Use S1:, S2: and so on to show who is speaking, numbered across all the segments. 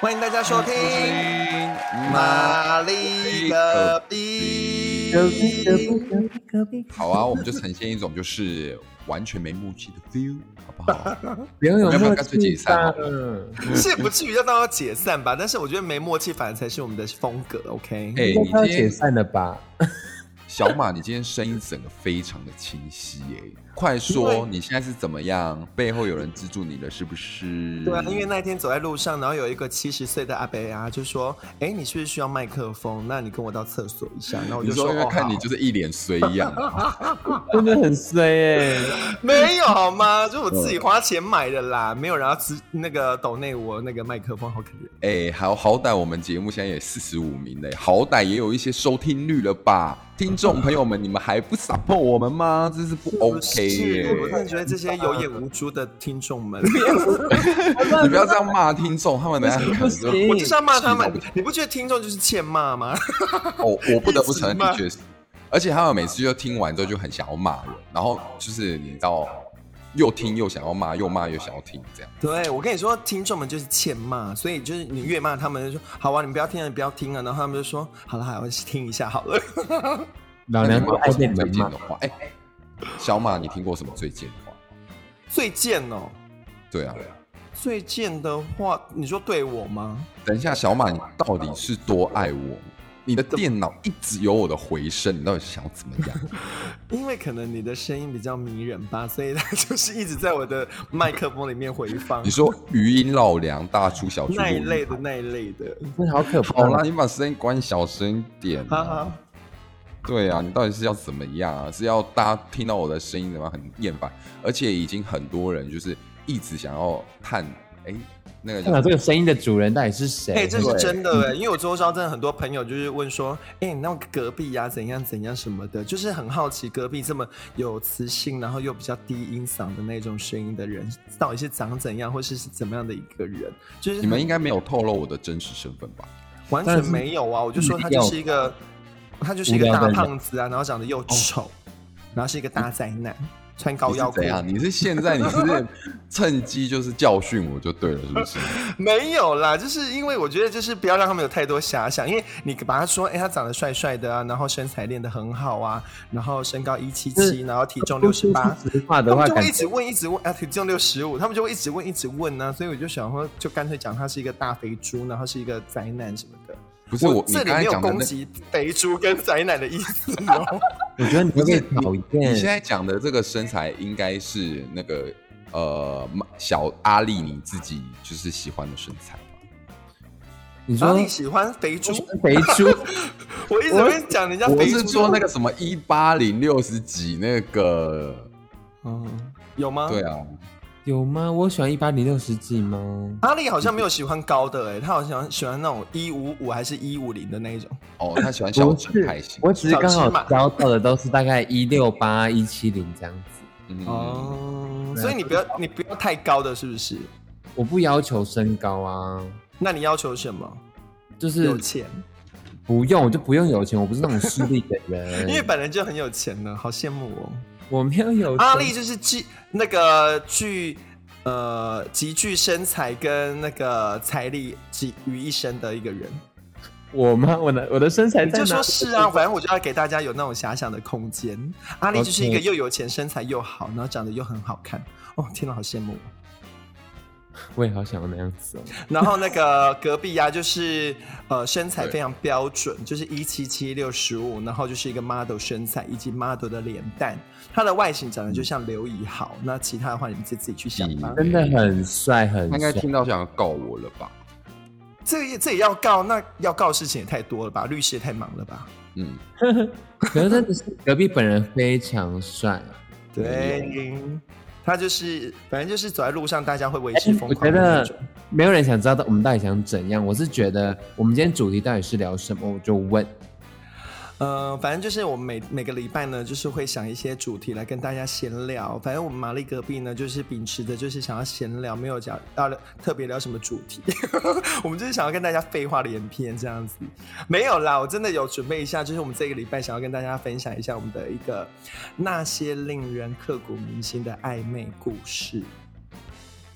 S1: 欢迎大家收听玛丽隔壁。
S2: 好啊，我们就呈现一种就是完全没默契的 feel，好不好？
S3: 不用有默
S2: 要不要干脆
S3: 契
S2: 解散好
S3: 吧？
S1: 是不至于要到要解散吧？但是我觉得没默契反而才是我们的风格。OK，
S2: 哎、你今天
S3: 散了吧？
S2: 小马，你今天声音整个非常的清晰耶！快说你现在是怎么样？背后有人资助你了是不是？
S1: 对啊，因为那天走在路上，然后有一个七十岁的阿伯啊，就说：“哎，你是不是需要麦克风？那你跟我到厕所一下。”然后我就说：“哦，
S2: 说因为看你就是一脸衰样，
S3: 真的很衰哎、
S1: 没有好吗？就我
S2: 嗯
S1: 自己花钱买的啦，没有人要支那个抖内我那个麦克风，好可怜。
S2: 哎、好好歹我们节目现在也四十五名嘞，好歹也有一些收听率了吧？听众 朋友们，你们还不 support 我们吗？这是不 OK 耶！
S1: 是我真的觉得这些有眼无珠的听众们，
S2: 你不要这样骂听众，他们等下可能就
S1: 我就是要骂他们。你不觉得听众就是欠骂吗？
S2: 哦，我不得不承认，的确是，而且他们每次就听完之后就很想要骂人，然后就是你知道，又听又想要骂，又骂又想要听，这样。
S1: 对，我跟你说，听众们就是欠骂，所以就是你越骂他们，就说好啊，你不要听了，你不要听了，然后他们就说好了，好了，我听一下好了。
S3: 老娘不爱被
S2: 最
S3: 人骂
S2: 贱的。小马，你听过什么最贱的话？
S1: 最贱哦，
S2: 对啊，
S1: 最贱的话，你说对我吗？
S2: 等一下，小马，你到底是多爱我？你的电脑一直有我的回声，你到底是想要怎么样？
S1: 因为可能你的声音比较迷人吧，所以它 就是一直在我的麦克风里面回放
S2: 你。说余音绕梁，大出小出
S1: 那一类的那一类的，
S3: 真的好可怕！
S2: 好啦，你把声音关小声一点、
S1: 哈哈。
S2: 对啊，你到底是要怎么样啊？是要大家听到我的声音怎么样很厌烦？而且已经很多人就是一直想要探，哎，那个叫
S3: 看到这个声音的主人到底是谁？
S1: 哎、这是真的哎，因为我周遭真的很多朋友就是问说，哎、你那隔壁呀、怎样怎样什么的，就是很好奇隔壁这么有磁性，然后又比较低音嗓的那种声音的人，到底是长怎样，或是是怎么样的一个人？就是
S2: 你们应该没有透露我的真实身份吧？
S1: 完全没有啊！我就说他就是一个，他就是一个大胖子啊，然后长得又丑，然后是一个大灾难，穿高腰裤
S2: 你是怎。样？你是现在你是趁机就是教训我就对了，是不是？
S1: 没有啦，就是因为我觉得就是不要让他们有太多遐想，因为你把他说，哎、他长得帅帅的啊，然后身材练得很好啊，然后身高一七七，然后体重六十八，他们就会一直问，一直问，啊，体重六十五，他们就会一直问，一直问呢、所以我就想说，就干脆讲他是一个大肥猪，然后是一个灾难什么的。
S2: 不是我，你
S1: 这里没有攻击肥猪跟宅男的意思哦。
S3: 我觉得你会被讨
S2: 你
S3: 厌。
S2: 现在讲的这个身材应该是那个呃小阿丽你自己就是喜欢的身材吧？
S3: 你说
S1: 你喜欢肥猪？
S3: 肥猪，
S1: 我一直跟你讲人家
S2: 我
S1: 肥猪，
S2: 是说那个什么一八零六十几那个，
S1: 嗯，有吗？
S2: 对啊，
S3: 有吗？我喜欢一八零六十几吗？
S1: 阿丽好像没有喜欢高的哎、他好像喜欢那种一五五还是一五零的那一种。
S2: 哦，他喜欢小
S3: 不是
S2: 陈派型，
S3: 我只是刚好交到的都是大概一六八、一七零这样子。
S2: 嗯，
S1: 哦，所以你不要你不要太高的，是不是？
S3: 我不要求身高啊，
S1: 那你要求什么？
S3: 就是
S1: 有钱，
S3: 不用，我就不用有钱，我不是那种势利的人。
S1: 因为本人就很有钱呢，好羡慕哦。
S3: 我没有有
S1: 阿丽就是具那个具呃极具身材跟那个财力集于一身的一个人。
S3: 我吗？我的我的身材
S1: 你就说是啊，反正我就要给大家有那种遐想的空间。阿丽就是一个又有钱、身材又好，然后长得又很好看。哦，天哪，好羡慕哦。
S3: 我也好想要那样子哦。
S1: 然后那个隔壁呀、就是呃身材非常标准，就是一七七六十五，然后就是一个 model 身材以及 model 的脸蛋，他的外形长得就像刘以豪。那其他的话，你们就自己去想吧。
S3: 真的很帅，很
S2: 他应该。听到想要告我了吧？
S1: 这也这也要告，那要告事情也太多了吧？律师也太忙了吧？
S2: 嗯，
S3: 可是真的是隔壁本人非常帅。
S1: 对，他就是反正就是走在路上，大家会为之疯
S3: 哎我觉得
S1: 狂的。
S3: 没有人想知道我们到底想怎样。我是觉得我们今天主题到底是聊什么，我就问。
S1: 呃，反正就是我们每每个礼拜呢，就是会想一些主题来跟大家闲聊。反正我们玛丽隔壁呢，就是秉持着就是想要闲聊，没有讲要特别聊什么主题，我们就是想要跟大家废话连篇这样子。没有啦，我真的有准备一下，就是我们这个礼拜想要跟大家分享一下我们的一个那些令人刻骨铭心的暧昧故事。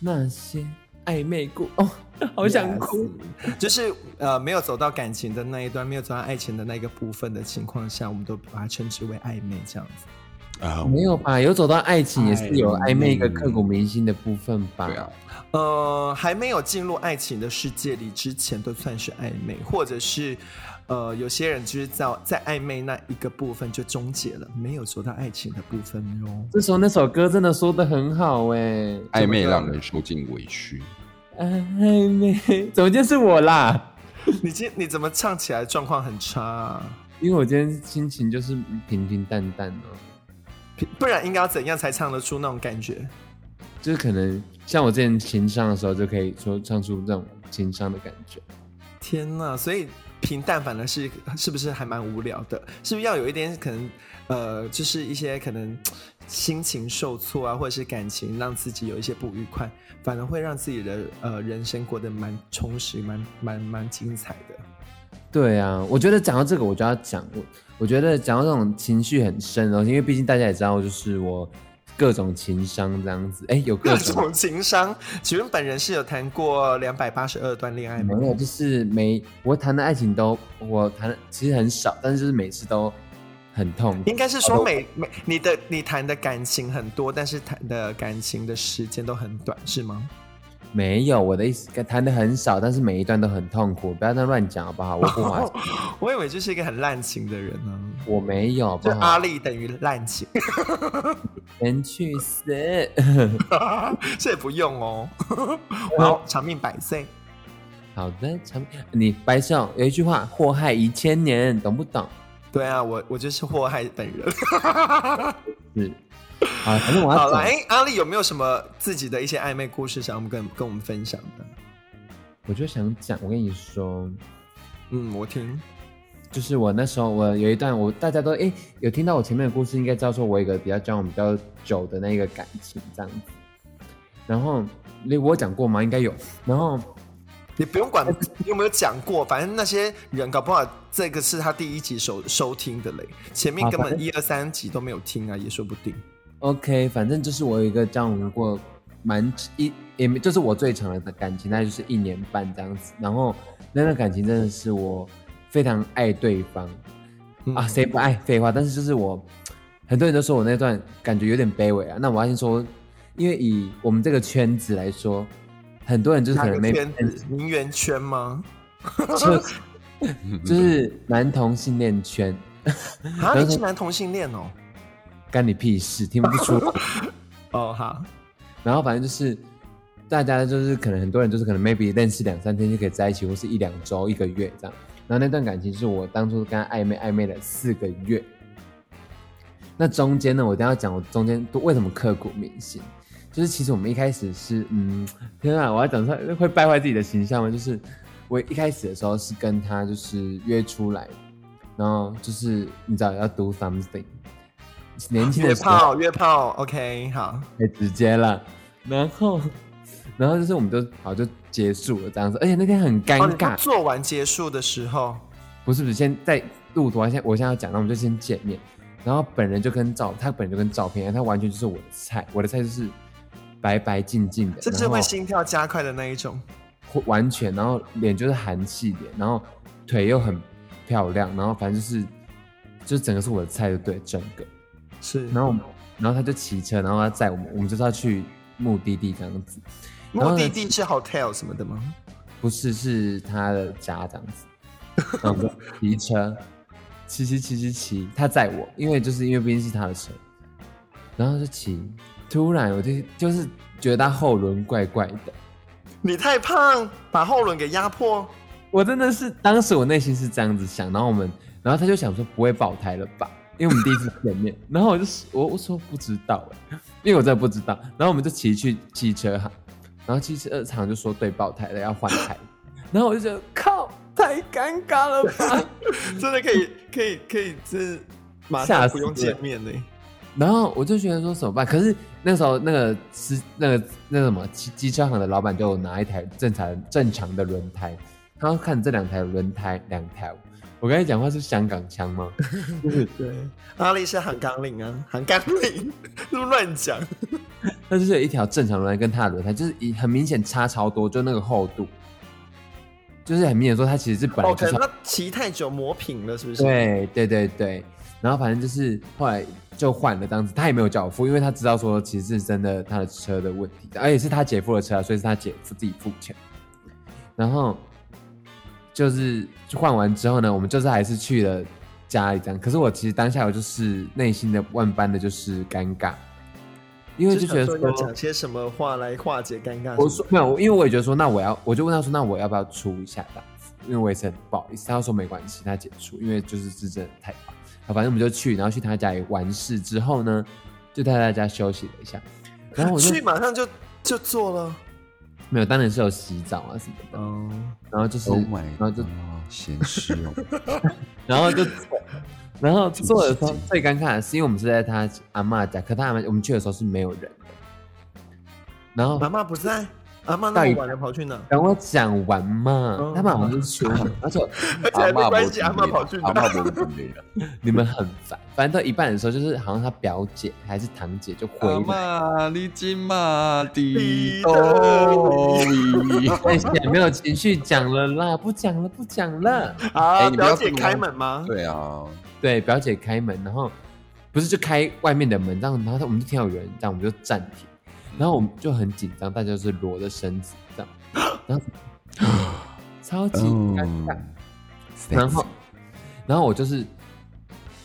S3: 那些暧昧过哦，好想哭。
S1: Yes 就是呃没有走到感情的那一段，没有走到爱情的那个部分的情况下，我们都把它称之为暧昧这样子。
S2: 啊，
S3: 没有吧？有走到爱情也是有暧昧一个刻骨铭心的部分吧？
S2: 对啊，
S1: 呃，还没有进入爱情的世界里之前，都算是暧昧，或者是呃，有些人就是在在暧昧那一个部分就终结了，没有走到爱情的部分哟。
S3: 这时候那首歌真的说的很好哎，
S2: 暧昧让人受尽委屈。
S3: 暧昧怎么就是我啦？
S1: 你今你怎么唱起来状况很差、啊？
S3: 因为我今天心情就是平平淡淡哦，
S1: 不然应该要怎样才唱得出那种感觉？
S3: 就是可能像我之前情商的时候，就可以说唱出这种情商的感觉。
S1: 天呐！所以平淡反而是 是不是还蛮无聊的？是不是要有一点可能呃，就是一些可能心情受挫啊，或者是感情让自己有一些不愉快，反而会让自己的呃人生过得蛮充实、蛮蛮蛮精彩的。
S3: 对啊，我觉得讲到这个，我就要讲我，我觉得讲到这种情绪很深哦，因为毕竟大家也知道，就是我各种情商这样子，哎，有各
S1: 各
S3: 种
S1: 种情商，请问本人是有谈过两百八十二段恋爱吗？
S3: 没有，就是每我谈的爱情都我谈的其实很少，但是就是每次都很痛。
S1: 应该是说每每你的你谈的感情很多，但是谈的感情的时间都很短，是吗？
S3: 没有，我的意思谈的很少，但是每一段都很痛苦，不要再乱讲好不好？我不划算，
S1: 我以为就是一个很滥情的人呢、
S3: 我没有，好不
S1: 就
S3: 好？
S1: 阿力等于滥情，
S3: 人去死！
S1: 这也不用哦。好，长命百岁。
S3: 好的，长你白少有一句话，祸害一千年，懂不懂？
S1: 对啊，我我就是祸害本人。
S3: 是，好，反正我
S1: 好了，
S3: 要讲
S1: 哎，阿丽有没有什么自己的一些暧昧故事想要跟跟我们分享的？
S3: 我就想讲，我跟你说，
S1: 嗯，我听。
S3: 就是我那时候我有一段，我大家都哎有听到我前面的故事，应该知道说我有一个比较交往比较久的那个感情这样子。然后你我讲过吗？应该有。然后
S1: 你不用管 你有没有讲过，反正那些人搞不好这个是他第一集收收听的嘞，前面根本一二三集都没有听啊，也说不定。
S3: OK，反正就是我有一个交往过蛮一也没就是我最长的感情，那就是一年半这样子。然后那段感情真的是我非常爱对方、
S1: 嗯
S3: 啊，谁不爱？废话，但是就是我很多人都说我那段感觉有点卑微啊。那我要先说，因为以我们这个圈子来说，很多人就是可能没
S1: 圈子？名媛圈吗？
S3: 就 就是男同性恋圈，
S1: 啊，你是男同性恋哦？
S3: 干你屁事，听不出。
S1: 哦，好，
S3: 然后反正就是大家就是可能很多人就是可能 maybe 认识两三天就可以在一起，或是一两周、一个月这样。然后那段感情是我当初跟他暧昧暧昧了四个月。那中间呢，我一定要讲我中间都为什么刻骨铭心。就是其实我们一开始是嗯，天啊，我要讲出来会败坏自己的形象吗？就是我一开始的时候是跟他就是约出来，然后就是你知道要 do something，年轻的时候
S1: 炮，约炮，OK，好。
S3: 太直接了。然后，然后就是我们就好就结束了这样子，而且那天很尴尬，
S1: 说做完结束的时候，
S3: 不是不是，先在录图，现在我现在要讲，那我们就先见面，然后本人就跟照，他本人就跟照片，他完全就是我的菜，我的菜就是白白净净的，
S1: 这是会心跳加快的那一种。
S3: 完全，然后脸就是韩系脸，然后腿又很漂亮，然后反正就是就整个是我的菜，就对，整个。
S1: 是，
S3: 然后我们，然后他就骑车，然后他载我们，我们就是要去目的地这样子。
S1: 目的地是 hotel 什么的吗？
S3: 不是，是他的家这样子。然后骑车，骑骑骑骑骑，他载我，因为就是因为毕竟是他的车，然后就骑。突然我就就是觉得他后轮怪怪的，
S1: 你太胖，把后轮给压迫。
S3: 我真的是当时我内心是这样子想，然后我们，然后他就想说不会爆胎了吧，因为我们第一次见面，然后我就我我说不知道欸，因为我真的不知道，然后我们就骑去汽车行，然后汽车厂就说对爆胎了要换胎，然后我就觉得靠太尴尬了吧，
S1: 真的可以，可以，可以，这马上不用见面呢。
S3: 然后我就觉得说怎么办？可是那时候那个司那个那个什么机机车行的老板就拿一台正常正常的轮胎，他要看这两台轮胎两条。我刚才讲话是香港腔吗？
S1: 对，阿丽是韩钢岭啊，韩钢岭，是不是乱讲？
S3: 那就是有一条正常轮胎跟他的轮胎，就是一很明显差超多，就那个厚度，就是很明显说它其实是本来
S1: 哦，
S3: 就是
S1: 可能它骑太久磨平了，是不是？，
S3: 对对对对，然后反正就是后来就换了，当时他也没有叫我付，因为他知道说其实是真的他的车的问题，而且是他姐夫的车啊，所以是他姐夫自己付钱。然后就是换完之后呢，我们就是还是去了家里这样。可是我其实当下我就是内心的万般的就是尴尬，因为就觉得
S1: 说讲些什么话来化解尴尬。
S3: 我说没有，因为我也觉得说，那我要，我就问他说，那我要不要出一下这样子？因为我也是很不好意思。他说没关系，他解除，因为就是是真的太棒。好，反正我们就去，然后去他家里完事之后呢，就在他家休息了一下。然后我就
S1: 去马上就就做了。
S3: 没有，当然是有洗澡啊什么的。
S1: 哦，
S3: 然后就是
S2: Oh my，
S3: 然后就
S2: 湿哦。
S3: 然后就 然后做的时候最尴尬的是，因为我们是在他阿嬷家，可他阿妈我们去的时候是没有人的。然后
S1: 阿妈不在，阿妈那么晚了跑去哪？
S3: 等我讲完嘛，
S1: 嗯
S3: 他们好像是出门，而且
S1: 而且还没关系，阿
S2: 阿
S1: 妈跑去哪？
S2: 阿妈不准备了。
S3: 你们很烦，反正到一半的时候，就是好像他表姐还是堂姐就回
S2: 阿
S3: 来，
S2: 妈，你今嘛地
S1: 地
S2: 多位？
S3: 但是 也没有情绪讲了啦，不讲了，不讲了。
S1: 啊，表姐开门吗？
S2: 对啊，
S3: 对，表姐开门，然后不是就开外面的门，这样，然后我们就听到有人这样，我们就暂停，然后我们就很紧张，大家就是裸着身子这样，然后超级尴尬。
S2: 嗯
S3: 然后，然后我就是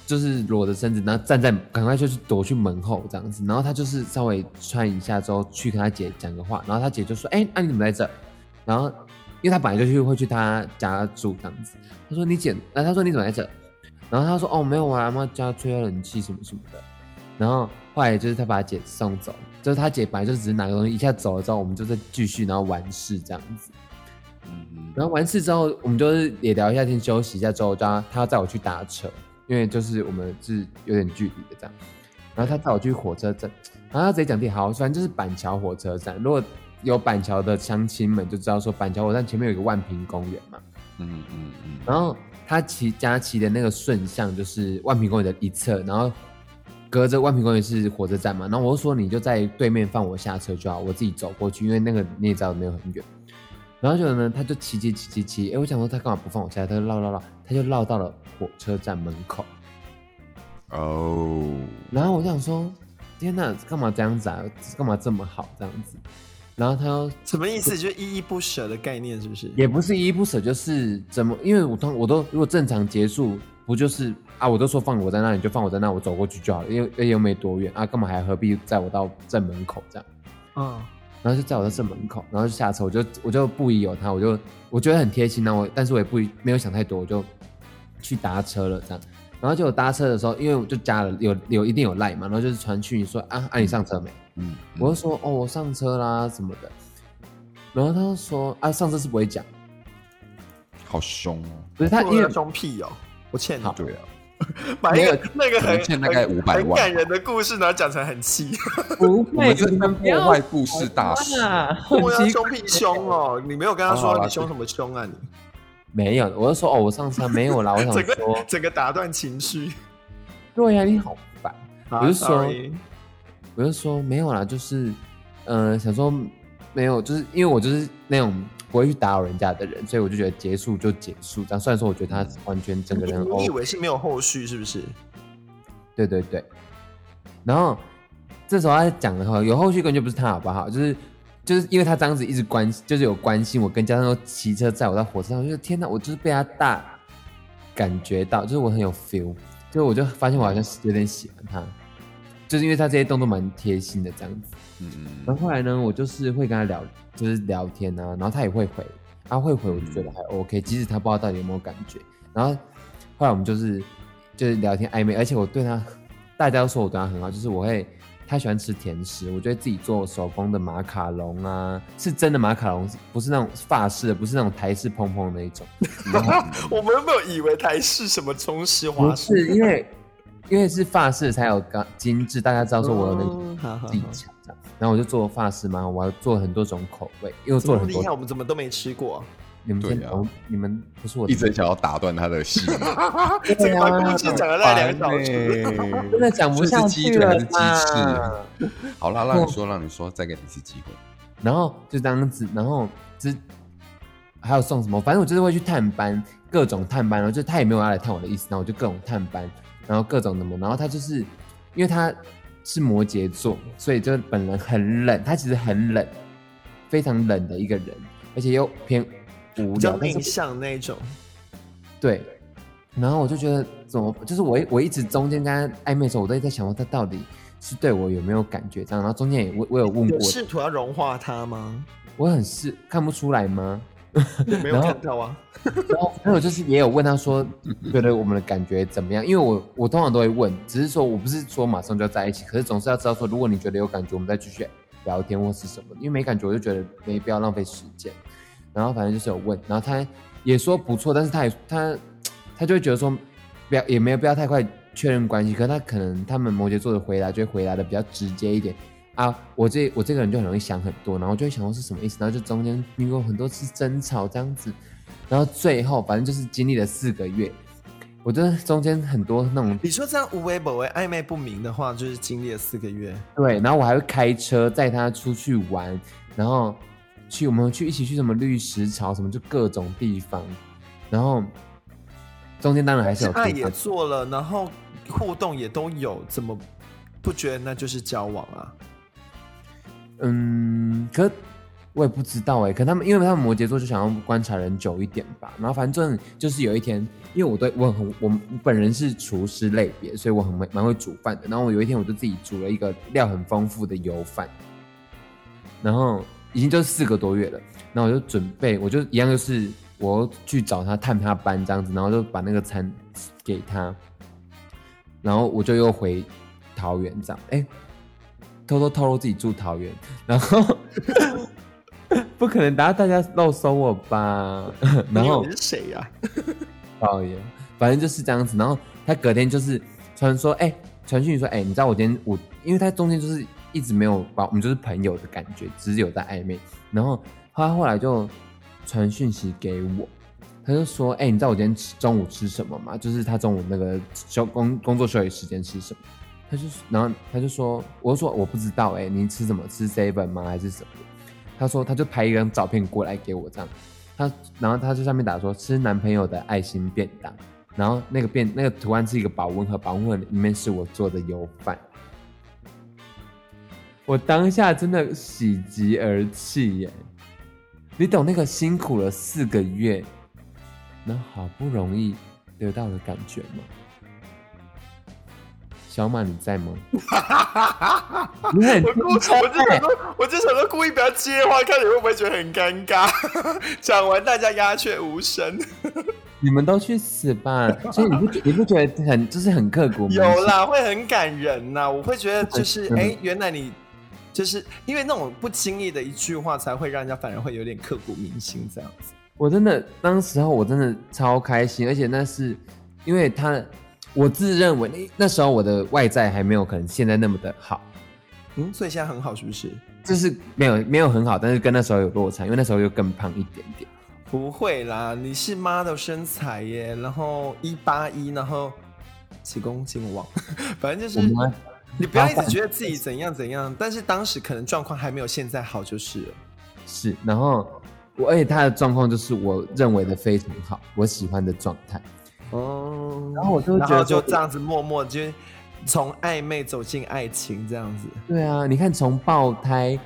S3: 就是裸着身子，然后站在赶快就是躲去门后这样子，然后他就是稍微穿一下之后去跟他姐讲个话，然后他姐就说：“哎、那、你怎么在这？”然后因为他本来就去会去他家住这样子，他说：“你姐，那他说你怎么在这？”然后他说：“哦，没有啊，妈妈家吹冷气什么什么的。”然后后来就是他把他姐送走，就是他姐本来就只是拿个东西一下走了之后，我们就再继续然后完事这样子。
S2: 嗯
S3: 然后完事之后，我们就是也聊一下天，休息一下之后，叫他他要载我去搭车，因为就是我们是有点距离的这样。然后他载我去火车站，然后他直接讲地好，反正就是板桥火车站。如果有板桥的乡亲们就知道说，板桥火车站前面有一个万平公园嘛。
S2: 嗯嗯嗯，
S3: 然后他骑家骑的那个顺向就是万平公园的一侧，然后隔着万平公园是火车站嘛。然后我就说你就在对面放我下车就好，我自己走过去，因为那个你也知道没有很远。然后就呢，他就骑骑骑骑骑，哎，我想说他干嘛不放我下来，他就绕绕绕，他就绕到了火车站门口。
S2: 哦，
S3: 然后我想说，天哪，干嘛这样子啊？干嘛这么好这样子？然后他又
S1: 什么意思？就是依依不舍的概念，是不是？
S3: 也不是依依不舍，就是怎么？因为我通我都如果正常结束，不就是啊？我都说放我在那，你就放我在那，我走过去就好了，因为又没多远啊，干嘛还何必载我到正门口这样？
S1: 嗯，
S3: 然后就载我到正门口，然后就下车，我就我就不疑有他，我就我觉得很贴心那我但是我也不疑没有想太多，我就去搭车了这样。然后就我搭车的时候，因为我就加了有有一定有赖嘛，然后就是传讯说啊啊你上车没？
S2: 嗯，
S3: 我就说哦，我上车啦什么的。然后他就说啊，上车是不会讲，
S2: 好凶哦。
S3: 不是他，因为
S1: 装屁哦，我欠你
S3: 好，
S2: 对啊，
S1: 把一个那个很
S2: 欠大概
S1: 很
S2: 500万
S1: 很感人的故事，然后讲成很气，
S3: 不
S2: 我
S3: 会，
S2: 们这边
S3: 你不要
S2: 破坏故事大师，
S3: 啊，
S1: 我要凶屁凶哦！你没有跟他说你凶什么凶啊？你
S3: 没有，我就说哦，我上车没有啦，我想
S1: 整个
S3: 说，
S1: 整个打断情绪。
S3: 对呀、你好烦，
S1: 啊
S3: 我就说我就说没有啦，就是嗯、呃想说没有，就是因为我就是那种不会去打扰人家的人，所以我就觉得结束就结束这样。虽然说我觉得他完全整个人
S1: 你以为是没有后续是不是？
S3: 对对对，然后这时候他讲的话有后续根本就不是他好不好？就是就是因为他这样子一直关，就是有关心我，跟加上说骑车载我到火车上，我就是天哪，我就是被他大感觉到，就是我很有 feel，就是我就发现我好像是有点喜欢他，就是因为他这些动作蛮贴心的这样子。
S2: 嗯嗯
S3: 然后后来呢，我就是会跟他聊，就是聊天啊，然后他也会回，他会回，我就觉得还 OK，即使他不知道到底有没有感觉。然后后来我们就是就是聊天暧昧，而且我对他，大家都说我对他很好，就是我会他喜欢吃甜食，我就会自己做手工的马卡龙啊，是真的马卡龙，不是那种法式的，不是那种台式蓬蓬的那一种，
S1: 我们有没有以为台式什么中式
S3: 不
S1: 华式？
S3: 是因为因为是法式才有刚精致，大家知道说我有那种
S1: 嗯好好好
S3: 技巧然后我就做法式嘛，我还做了很多种口味，因为我做了很多
S1: 我们怎么都没吃过？
S3: 你们先
S2: 对啊，
S3: 你们不是我
S2: 一直想要打断他的戏，
S1: 这个把故事讲了两小时。
S2: 时
S3: 真的讲不下去了
S2: 腿还是鸡
S3: 啦
S2: 翅？好啦，让你说，让你说，再给你一次机会。
S3: 然后就这样子，然后之还有送什么，反正我就是会去探班，各种探班，然后就他也没有要来探我的意思，然后我就各种探班，然后各种什么，然后他就是因为他是摩羯座，所以就本人很冷，他其实很冷，非常冷的一个人，而且又偏无
S1: 比较
S3: 聊，但是
S1: 内向那种，
S3: 对，然后我就觉得怎么，就是我一我一直中间跟他暧昧的时候，我都在想说他到底是对我有没有感觉这样，然后中间也我我有问
S1: 有
S3: 过，
S1: 试图要融化他吗？
S3: 我很试看不出来吗？
S1: 没有看到啊。
S3: 然后还有就是也有问他说，觉得我们的感觉怎么样？因为我我通常都会问，只是说我不是说马上就要在一起，可是总是要知道说，如果你觉得有感觉，我们再继续聊天或是什么。因为没感觉，我就觉得没必要浪费时间。然后反正就是有问，然后他也说不错，但是他也他他就会觉得说，不要也没有必要太快确认关系。可是他可能他们摩羯座的回答就会回答的比较直接一点啊。我这我这个人就很容易想很多，然后就会想说是什么意思，然后就中间经过很多次争吵这样子。然后最后反正就是经历了四个月，我觉得中间很多那种
S1: 你说这样无为不为、暧昧不明的话，就是经历了四个月。
S3: 对，然后我还会开车载他出去玩，然后去我们去一起去什么绿石潮什么就各种地方，然后中间当然还是有
S1: 爱也做了，然后互动也都有，怎么不觉得那就是交往啊？
S3: 嗯，可我也不知道哎，可他们因为他们摩羯座就想要观察人久一点吧。然后反正就是有一天，因为我对我很我本人是厨师类别，所以我很会蛮会煮饭的。然后我有一天我就自己煮了一个料很丰富的油饭，然后已经就四个多月了。然后我就准备，我就一样就是我去找他探他班这样子，然后就把那个餐给他，然后我就又回桃园这样，哎。偷偷透露自己住桃园，然后 不可能，大家大家漏搜我吧。然后
S1: 你是谁呀、
S3: 导演，反正就是这样子。然后他隔天就是传说，哎、传讯说，哎、你知道我今天我，因为他中间就是一直没有把我们就是朋友的感觉，只是有在暧昧。然后他后来就传讯息给我，他就说，哎、你知道我今天吃中午吃什么吗？就是他中午那个休工工作休息时间吃什么？他就然后他就说，我就说我不知道哎、你吃什么？吃 seven 吗？还是什么？他说他就拍一张照片过来给我这样，他然后他就上面打说吃男朋友的爱心便当，然后那个便那个图案是一个保温盒，保温盒里面是我做的油饭。我当下真的喜极而泣耶！你懂那个辛苦了四个月，然后好不容易得到的感觉吗？小马，你在吗？你很
S1: 我故我就想说，我就想说故意不要接话，看你会不会觉得很尴尬。讲完大家鸦雀无声。
S3: 你们都去死吧！所以你不觉你不觉得很就是很刻骨吗？
S1: 有啦，会很感人呐。我会觉得就是，
S3: 嗯
S1: 哎、原来你就是因为那种不经意的一句话，才会让人家反而会有点刻骨铭心这样子。
S3: 我真的当时候我真的超开心，而且那是因为他，我自认为那那时候我的外在还没有可能现在那么的好，
S1: 嗯，所以现在很好，是不是？
S3: 就是没有没有很好，但是跟那时候有落差，因为那时候又更胖一点点。
S1: 不会啦，你是 model 身材耶，然后一八一，然后几公斤忘，反正就是你不要一直觉得自己怎样怎样，但是当时可能状况还没有现在好就是了。
S3: 是，然后我而且他的状况就是我认为的非常好，我喜欢的状态。
S1: 哦，
S3: 然后我就
S1: 然
S3: 觉得
S1: 就这样子默默就从暧昧走进爱情这样子，
S3: 对啊，你看从爆胎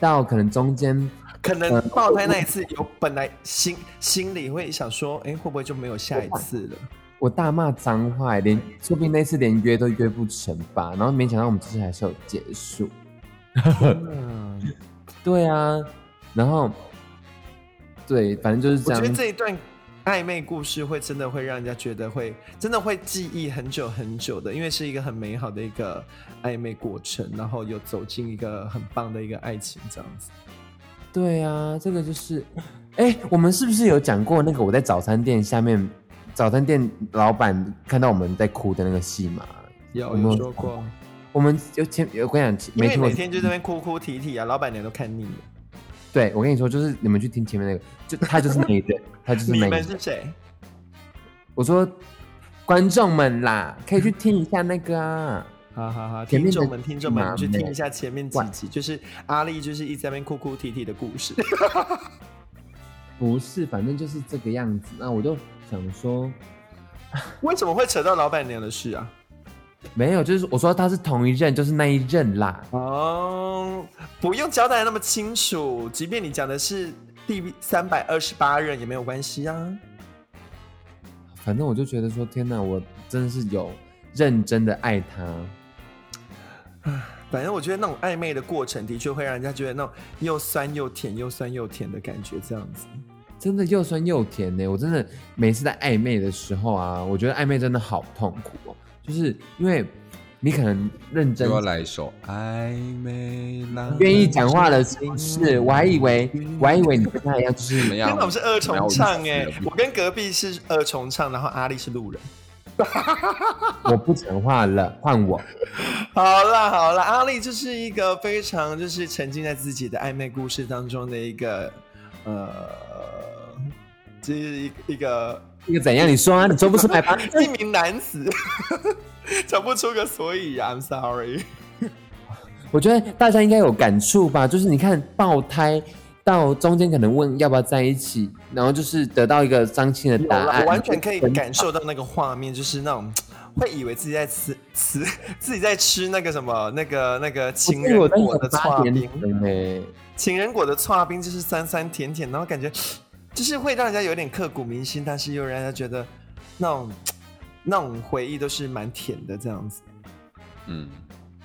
S3: 到可能中间
S1: 可能爆胎那一次有本来心心里会想说，哎，会不会就没有下一次了？
S3: 我大骂脏话，连说不定那次连约都约不成吧。然后没想到我们这次还是有结束。
S1: 嗯，
S3: 对啊，然后对，反正就是这
S1: 我觉得
S3: 样。
S1: 这一段暧昧故事会真的会让人家觉得会真的会记忆很久很久的，因为是一个很美好的一个暧昧过程，然后有走进一个很棒的一个爱情这样子。
S3: 对啊，这个就是，哎，我们是不是有讲过那个我在早餐店下面，早餐店老板看到我们在哭的那个戏码？
S1: 有有说过，
S3: 我们有前，我跟你讲，
S1: 因为每天就在那边哭哭啼啼啊，老板娘都看腻了。
S3: 对我跟你说，就是你们去听前面那个，就他就是那一对，他就是那一对。你。
S1: 们是谁？
S3: 我说观众们啦，可以去听一下那个啊。
S1: 好好好，听众们，听众们，去听一下前面几集，就是阿丽就是一直在那边哭哭啼啼的故事。
S3: 不是，反正就是这个样子。那我就想说，
S1: 为什么会扯到老板娘的事啊？
S3: 没有，就是我说他是同一任，就是那一任啦。
S1: 哦，不用交代得那么清楚，即便你讲的是第三百二十八任也没有关系啊。
S3: 反正我就觉得说，天哪，我真的是有认真的爱他。
S1: 反正我觉得那种暧昧的过程，的确会让人家觉得那种又酸又甜、又酸又甜的感觉，这样子。
S3: 真的又酸又甜呢！我真的每次在暧昧的时候啊，我觉得暧昧真的好痛苦哦，就是因为你可能认真
S2: 就要来一首《暧昧浪》，
S3: 愿意讲话的心事，我还以为我还以为你跟他一样，就是
S2: 怎么样？
S1: 因为我们是二重唱 哎、
S2: 我
S1: 我跟隔壁是二重唱，然后阿丽是路人。
S3: 我不讲话了，换我。
S1: 好啦好啦，阿丽就是一个非常就是沉浸在自己的暧昧故事当中的一个呃，就是一一个
S3: 那个怎样？你说啊，你说不出来吧？
S1: 一名男子，讲不出个所以然。I'm sorry。
S3: 我觉得大家应该有感触吧，就是你看爆胎到中间可能问要不要在一起，然后就是得到一个张亲的，答案，
S1: 我完全可以感受到那个画面，就是那种会以为自己在吃吃自己在吃那个什么那个那个情人果的
S3: 有八点
S1: 刨冰，
S3: 呢。
S1: 情人果的刨冰就是酸酸甜甜，然后感觉就是会让人家有点刻骨铭心，但是又让人家觉得那种 那种回忆都是蛮甜的这样子。
S2: 嗯，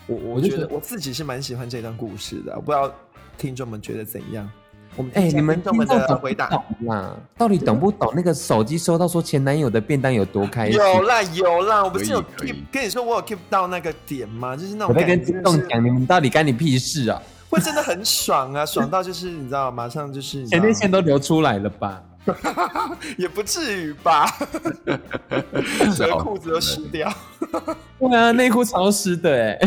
S1: 我我
S3: 觉得
S1: 我自己是蛮喜欢这段故事的，我不知道听众们觉得怎样。我们
S3: 哎、你们
S1: 听众们的回答
S3: 不懂啦？到底懂不懂那个手机收到说前男友的便当有多开心？
S1: 有啦有啦，我不是有 keep 跟你说我有 keep 到那个点吗？就是那
S3: 我在
S1: 种感觉，
S3: 跟听众
S1: 就是
S3: 讲，你们到底干你屁事啊？
S1: 会真的很爽啊，爽到就是你知道，马上就是
S3: 前列腺都流出来了吧？
S1: 也不至于吧，整
S2: 是好
S1: 个裤子都湿掉。
S3: 对啊，内裤潮湿的哎，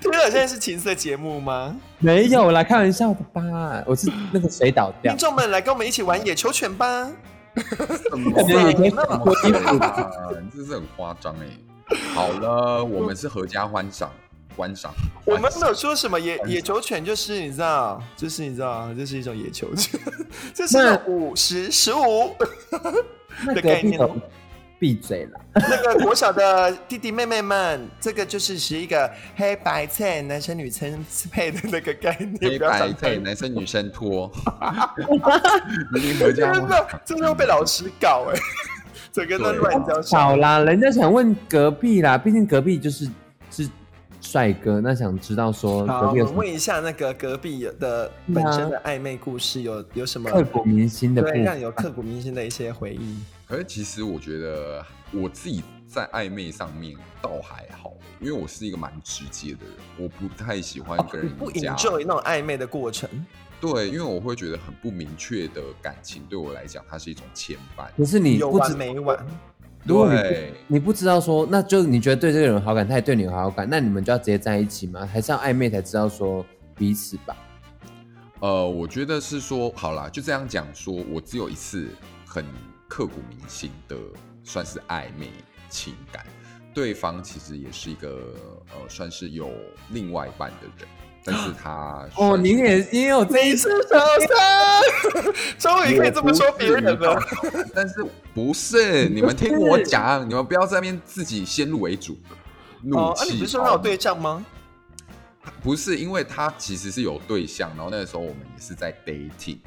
S1: 听了现在是情色节目吗？
S3: 没有啦，开玩笑的吧？我是那个水倒掉
S1: 听，众们来跟我们一起玩野球拳吧！
S2: 什么
S3: 感觉有些
S2: 啊
S3: 脱衣服
S2: 你这是很夸张哎。好了，我们是合家欢赏观赏，
S1: 我们没有说什么野野球犬，就是你知道，就是你知道，这是一种野球。犬，这是五十十五
S3: 那
S1: 的概念。
S3: 闭嘴了。
S1: 那个国小的弟弟妹妹们，这个就是是一个黑白菜男生女生配的那个概念，
S2: 黑白配男生女生脱，
S1: 真的，真的会被老师搞哎、整个都
S2: 对。
S1: 乱教小
S3: 好啦，人家想问隔壁啦，毕竟隔壁就是是帅哥，那想知道说
S1: 好，我问一下那个隔壁的本身的暧昧故事有有什么
S3: 刻骨铭心的
S1: 对让？你有刻骨铭心的一些回忆？
S2: 可是其实我觉得我自己在暧昧上面倒还好，因为我是一个蛮直接的人，我不太喜欢跟人
S1: 你不、enjoy 那种暧昧的过程，
S2: 对，因为我会觉得很不明确的感情对我来讲，它是一种牵绊。
S3: 可是你
S1: 有
S3: 不知
S1: 完没完？
S3: 如果你不
S2: 对
S3: 你不知道说，那就你觉得对这个人有好感，他也对你有好感，那你们就要直接在一起吗？还是要暧昧才知道说彼此吧？
S2: 呃，我觉得是说，好啦，就这样讲说，我只有一次很刻骨铭心的，算是暧昧情感，对方其实也是一个呃，算是有另外一半的人，但是他
S3: 哦，
S2: 算是
S3: 你也你也有这一
S1: 你是小三，终于可以这么说别人了。
S2: 但是不是？你们听我讲，你们不要在那边自己先入为主，怒
S1: 哦，啊，你不是说他有对象吗？
S2: 不是，因为他其实是有对象，然后那个时候我们也是在 dating，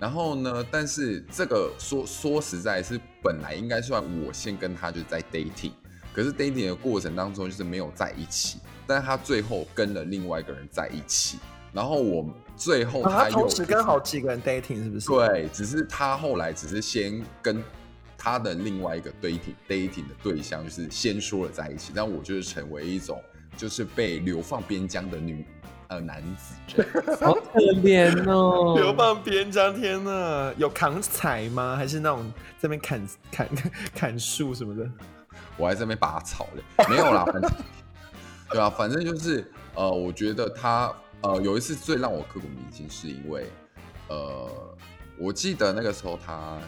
S2: 然后呢，但是这个说说实在是本来应该算我先跟他就是在 dating，可是 dating 的过程当中就是没有在一起，但是他最后跟了另外一个人在一起，然后我最后
S1: 啊他同时跟好几个人 dating 是不是？，
S2: 对，只是他后来只是先跟他的另外一个 dating dating 的对象，就是先说了在一起，但我就是成为一种就是被流放边疆的女呃男子。
S3: 好可怜哦。
S1: 流放边疆，天呐，有扛柴吗？还是那种这边砍砍砍树什么的？
S2: 我还在那边拔草嘞，没有啦，反正对啊，反正就是呃，我觉得他呃有一次最让我刻骨铭心，是因为呃，我记得那个时候他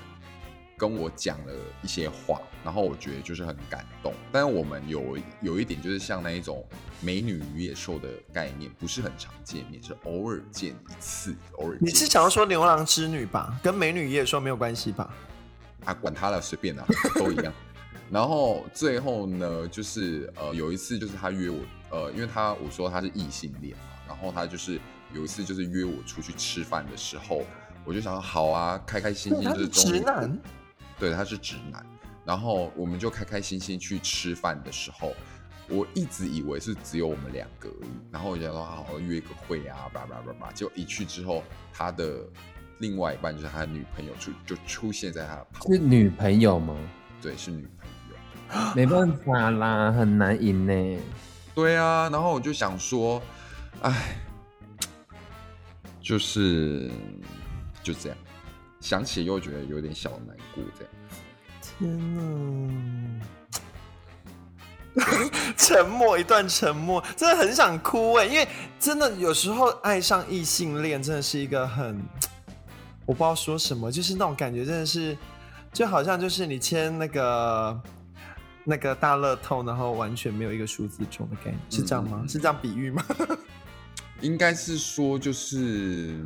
S2: 跟我讲了一些话，然后我觉得就是很感动。但是我们有有一点就是像那一种美女与野兽的概念，不是很常见面，是偶尔见一次，偶尔。
S1: 你是想要说牛郎织女吧？跟美女与野兽没有关系吧？
S2: 啊，管他了，随便啦，都一样。然后最后呢，就是呃有一次就是他约我，呃，因为他我说他是异性恋嘛，然后他就是有一次就是约我出去吃饭的时候，我就想好啊，开开心心就是
S1: 直男，
S2: 对，他是直男。然后我们就开开心心去吃饭的时候，我一直以为是只有我们两个而已。然后我就想说好好约个会啊，叭叭叭叭。结果一去之后，他的另外一半就是他的女朋友出就出现在他的旁边，
S3: 是女朋友吗？
S2: 对，是女朋友。
S3: 没办法啦，很难赢呢。
S2: 对啊，然后我就想说，哎，就是就这样，想起又觉得有点小难过，这样。
S1: 天哪！沉默一段沉默，真的很想哭哎，因为真的有时候爱上异性恋真的是一个很，我不知道说什么，就是那种感觉真的是，就好像就是你签那个那个大乐透，然后完全没有一个数字中的概念，是这样吗？是这样比喻吗？
S2: 应该是说，就是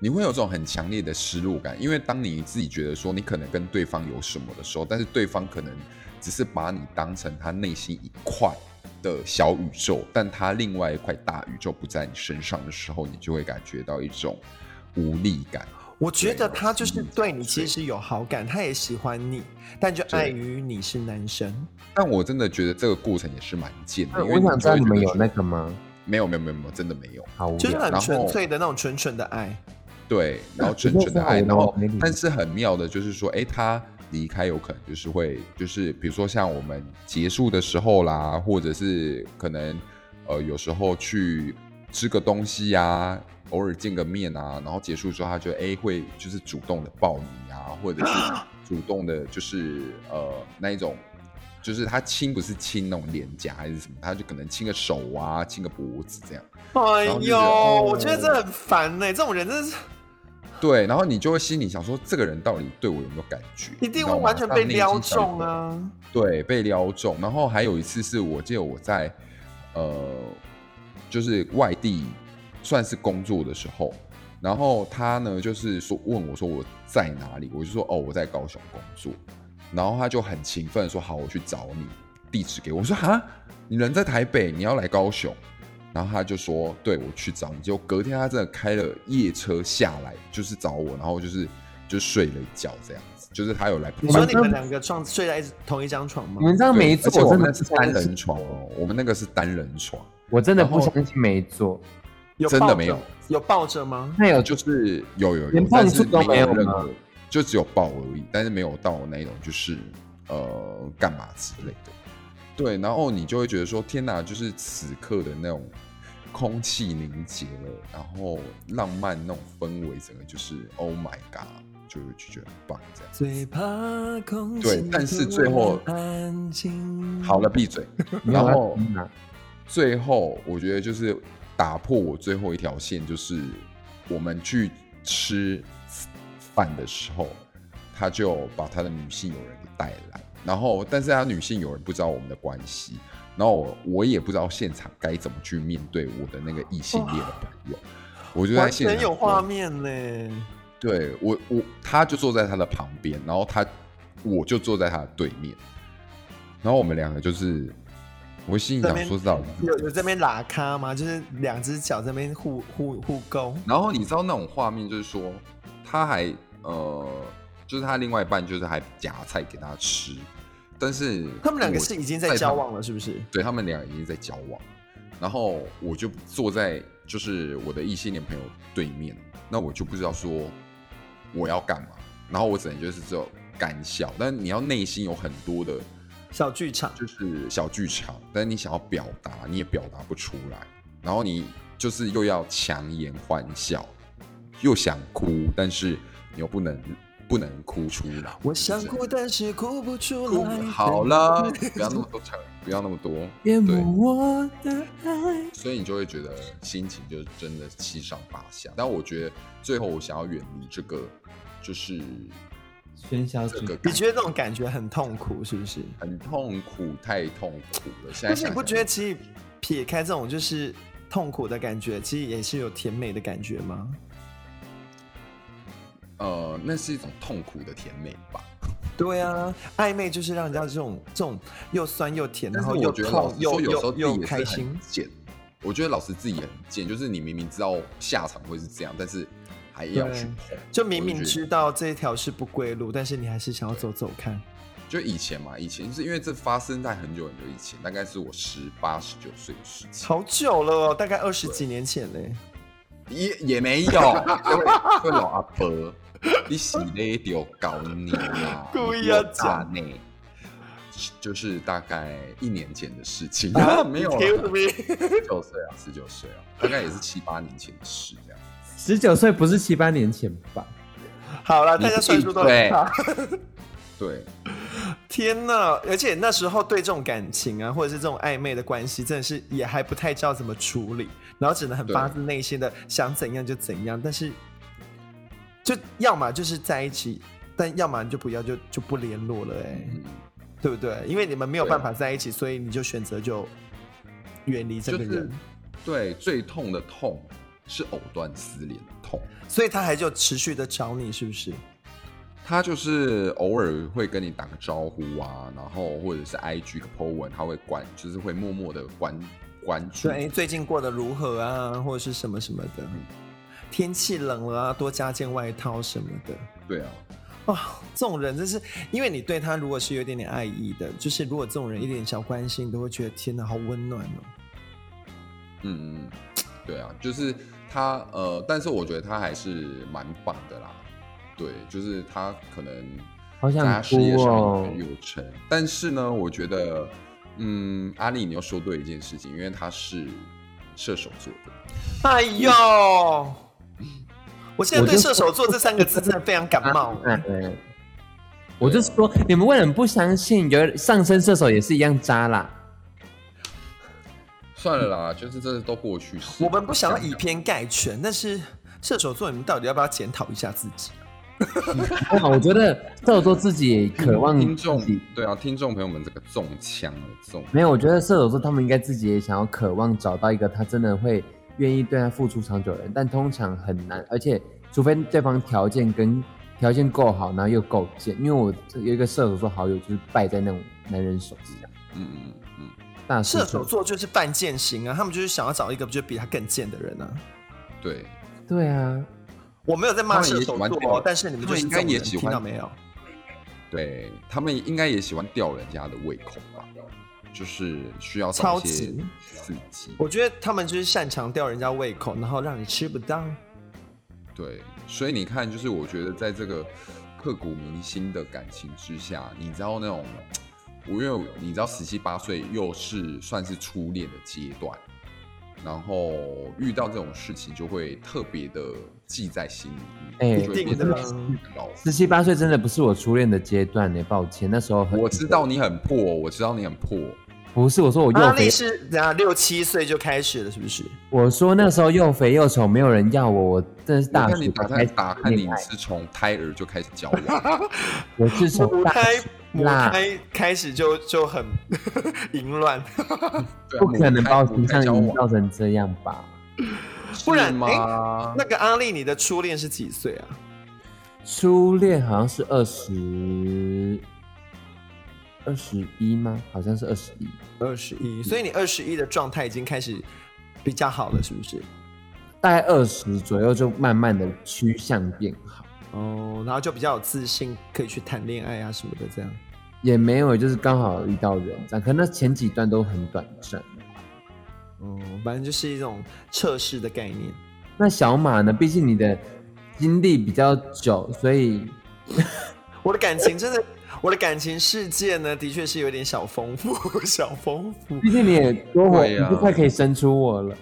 S2: 你会有这种很强烈的失落感，因为当你自己觉得说你可能跟对方有什么的时候，但是对方可能只是把你当成他内心一块的小宇宙，但他另外一块大宇宙不在你身上的时候，你就会感觉到一种无力感。
S1: 我觉得他就是
S2: 对
S1: 对你其实有好感，他也喜欢你，但就碍于你是男生，
S2: 但我真的觉得这个过程也是蛮贱的，
S3: 我想知道你们有那个吗？
S2: 没有没有没有没有，真的没有。
S3: 好无聊。
S1: 就是很纯粹的那种纯纯的爱。
S2: 对，然后
S3: 不
S2: 纯纯的爱，然后但是很妙的就是说，哎，他离开有可能就是会，就是比如说像我们结束的时候啦，或者是可能呃有时候去吃个东西呀、偶尔见个面啊，然后结束之后他就哎会就是主动的抱你啊，或者是 主动的就是呃那一种。就是他亲不是亲那种脸颊还是什么，他就可能亲个手啊，亲个脖子这样。
S1: 哎呦，
S2: 哦
S1: 我觉得这很烦呢、这种人真是
S2: 对，然后你就会心里想说，这个人到底对我有没有感觉？
S1: 一定会完全被撩中。啊！
S2: 对，被撩中。然后还有一次是我记得我在呃，就是外地算是工作的时候，然后他呢就是说问我说我在哪里，我就说哦我在高雄工作，然后他就很勤奋地说好我去找你，地址给我，我说哈你人在台北，你要来高雄。然后他就说：“对我去找你。”结果隔天他真的开了夜车下来，就是找我，然后就是就睡了一觉这样子。就是他有来陪
S1: 你说
S2: 伴
S1: 你们两个撞睡在同一张床吗
S3: 你？们这样没
S2: 对而且
S3: 做，我真的
S2: 是单人床哦，我们那个是单人床，
S3: 我真的不相信没做。
S1: 有
S2: 真的没有，
S1: 有抱着吗？
S3: 那有
S2: 就是有有有
S3: 连，
S2: 但是
S3: 没有吗
S2: 任何，就只有抱而已，但是没有到那一种就是呃干嘛之类的。对，然后你就会觉得说，天哪，就是此刻的那种空气凝结了，然后浪漫那种氛围，整个就是 Oh my God，就就觉得很棒这样。
S1: 最怕空气
S2: 对但是最后
S1: 安静。
S2: 好了，闭嘴。然后最后，我觉得就是打破我最后一条线，就是我们去吃饭的时候，他就把他的女性友人给带来，然后但是他女性友人不知道我们的关系，然后我我也不知道现场该怎么去面对我的那个异性恋的朋友，我就在现场
S1: 全有画面呢。
S2: 对我我他就坐在他的旁边，然后他我就坐在他的对面，然后我们两个就是，我心里想说到底是
S1: 有有这边拉咖吗？就是两只脚这边互互互勾。
S2: 然后你知道那种画面，就是说他还呃，就是他另外一半就是还夹菜给他吃，但是
S1: 他们两个是已经在交往了，是不是？
S2: 对他们俩已经在交往，然后我就坐在就是我的异性恋朋友对面，那我就不知道说我要干嘛，然后我只能就是只有干笑，但你要内心有很多的
S1: 小剧场，
S2: 就是小剧场，但是你想要表达你也表达不出来，然后你就是又要强颜欢笑，又想哭，但是你又不能不能哭出来。
S1: 我想哭，但是哭不出
S2: 哭
S1: 来。
S2: 好了，不要那么多唱，不要那么多，
S3: 淹
S2: 对，
S3: 没我的爱。
S2: 所以你就会觉得心情就真的七上八下。但我觉得最后我想要远离这个，就是
S3: 喧嚣之
S2: 这个
S1: 你
S2: 感
S1: 觉得这种感觉很痛苦，是不是？
S2: 很痛苦，太痛苦了。现在
S1: 但是你不觉得其实撇开这种就是痛苦的感觉，其实也是有甜美的感觉吗？
S2: 呃，那是一种痛苦的甜美吧？
S1: 对啊，暧昧就是让人家这种这种又酸又甜，然后又痛又
S2: 有时候
S1: 又开心。
S2: 我觉得老师自己也很贱，就是你明明知道下场会是这样，但是还要去碰。
S1: 就明明知道这一条是不归路，但是你还是想要走走看。
S2: 就以前嘛，以前是因为这发生在很久很久以前，大概是我十八十九岁的事情，
S1: 好久了哦，大概二十几年前嘞。
S2: 也也没有，各位各位老阿伯，你洗嘞丢搞你啊，
S1: 故意要
S2: 假
S1: 讲
S2: 呢，就是大概一年前的事情，
S1: 啊
S2: 没有十九岁啊，十九岁啊，大概也是七八年前的事。
S3: 十九岁不是七八年前吧？
S1: 好了，大家算数都很
S2: 闭
S1: 差。
S2: 对，
S1: 天呐！而且那时候对这种感情啊，或者是这种暧昧的关系，真的是也还不太知道怎么处理，然后只能很
S2: 对
S1: 发自内心的想怎样就怎样，但是就要么就是在一起，但要么你就不要就就不联络了、哎、
S2: 嗯，
S1: 对不对？因为你们没有办法在一起，所以你就选择就远离这
S2: 就是
S1: 个人，
S2: 对，最痛的痛是藕断丝连的痛。
S1: 所以他还就持续的找你，是不是？
S2: 他就是偶尔会跟你打个招呼啊，然后或者是 IG 个 po 文，他会关，就是会默默的关关注。
S1: 对，最近过得如何啊，或者是什么什么的。天气冷了啊，多加件外套什么的。
S2: 对啊，
S1: 哇、这种人真是，因为你对他如果是有一点点爱意的，就是如果这种人一点点小关心，你都会觉得天哪，好温暖哦。
S2: 嗯嗯，对啊，就是他呃，但是我觉得他还是蛮棒的啦。对，就是他可能
S3: 好想
S2: 在他事业上有成，但是呢，我觉得嗯，阿丽你又说对一件事情，因为他是射手座的。
S1: 哎呦，我现在对射手座这三个字真的非常感冒。
S3: 嗯，我就说你们为什么不相信？有上升射手也是一样渣啦。
S2: 算了啦，就是这都过去式。
S1: 我们不想要以偏概全，但是射手座，你们到底要不要检讨一下自己？
S3: 哇，我觉得射手座自己也渴望
S2: 听众对啊，听众朋友们，这个中枪了，中
S3: 没有，我觉得射手座他们应该自己也想要渴望找到一个他真的会愿意对他付出长久的人，但通常很难，而且除非对方条件跟条件够好，然后又够贱。因为我有一个射手座好友，就是败在那种男人手上，
S2: 嗯嗯嗯，
S3: 大
S1: 射手座就是犯贱型啊，他们就是想要找一个就比他更贱的人啊。
S2: 对，
S3: 对啊，
S1: 我没有在骂射手座、哦，但是你们就是
S2: 应该也喜欢
S1: 听到没有？
S2: 对他们应该也喜欢吊人家的胃口吧，就是需要找
S1: 超级
S2: 刺激。
S1: 我觉得他们就是擅长吊人家胃口，然后让你吃不到。
S2: 对，所以你看，就是我觉得在这个刻骨铭心的感情之下，你知道那种，我因为你知道十七八岁又是算是初恋的阶段，然后遇到这种事情就会特别的记在心里面，
S3: 哎
S2: 就会变
S1: 一定的
S3: 十七八岁真的不是我初恋的阶段呢，抱歉，那时候很
S2: 我知道你很破，我知道你很破，
S3: 不是我说我
S1: 阿
S3: 又肥，
S1: 丽是怎样六七岁就开始了，是不是？
S3: 我说那时候又肥又丑，没有人要我，我真的是
S2: 我
S3: 大
S2: 看你打开打开你是从胎儿就开始交往，
S3: 我是从
S1: 母胎
S3: 学
S1: 母，胎开始就就很淫乱，
S3: 不可能把我形象营造成这样吧？
S1: 不然
S2: 是吗？
S1: 那个阿丽，你的初恋是几岁啊？
S3: 初恋好像是二十二十一吗？好像是二十一。
S1: 二十一，所以你二十一的状态已经开始比较好了，是不是？
S3: 大概二十左右就慢慢的趋向变好，
S1: 哦，然后就比较有自信，可以去谈恋爱啊什么的，这样。
S3: 也没有就是刚好遇到人这样，可能那前几段都很短暂。
S1: 哦，反正就是一种测试的概念。
S3: 那小马呢？毕竟你的经历比较久，所以
S1: 我的感情真的，我的感情世界呢，的确是有点小丰富，小丰富，
S3: 毕竟你也多我，
S2: 对啊
S3: 你就快可以生出我了。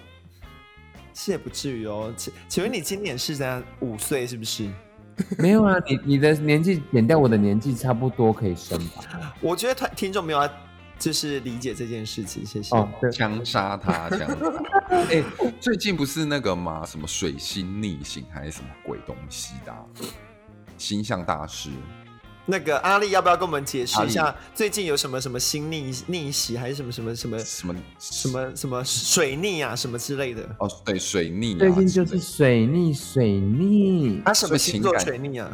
S1: 是也不至于哦。请请问你今年是在五岁是不是？
S3: 没有啊，你你的年纪减掉我的年纪，差不多可以生吧？
S1: 我觉得他听众没有啊就是理解这件事情，谢谢。
S3: 哦，
S2: 枪杀他，这样子。哎、最近不是那个吗？什么水星逆行还是什么鬼东西的啊、星象大师。
S1: 那个阿丽要不要跟我们解释一下，最近有什么什么新逆逆袭，还是什么什么什么
S2: 什么
S1: 什么什么水逆啊，什么之类的？
S2: 哦，对，水逆、啊。
S3: 最近就是水逆，水逆。
S1: 啊，什么星座水逆啊？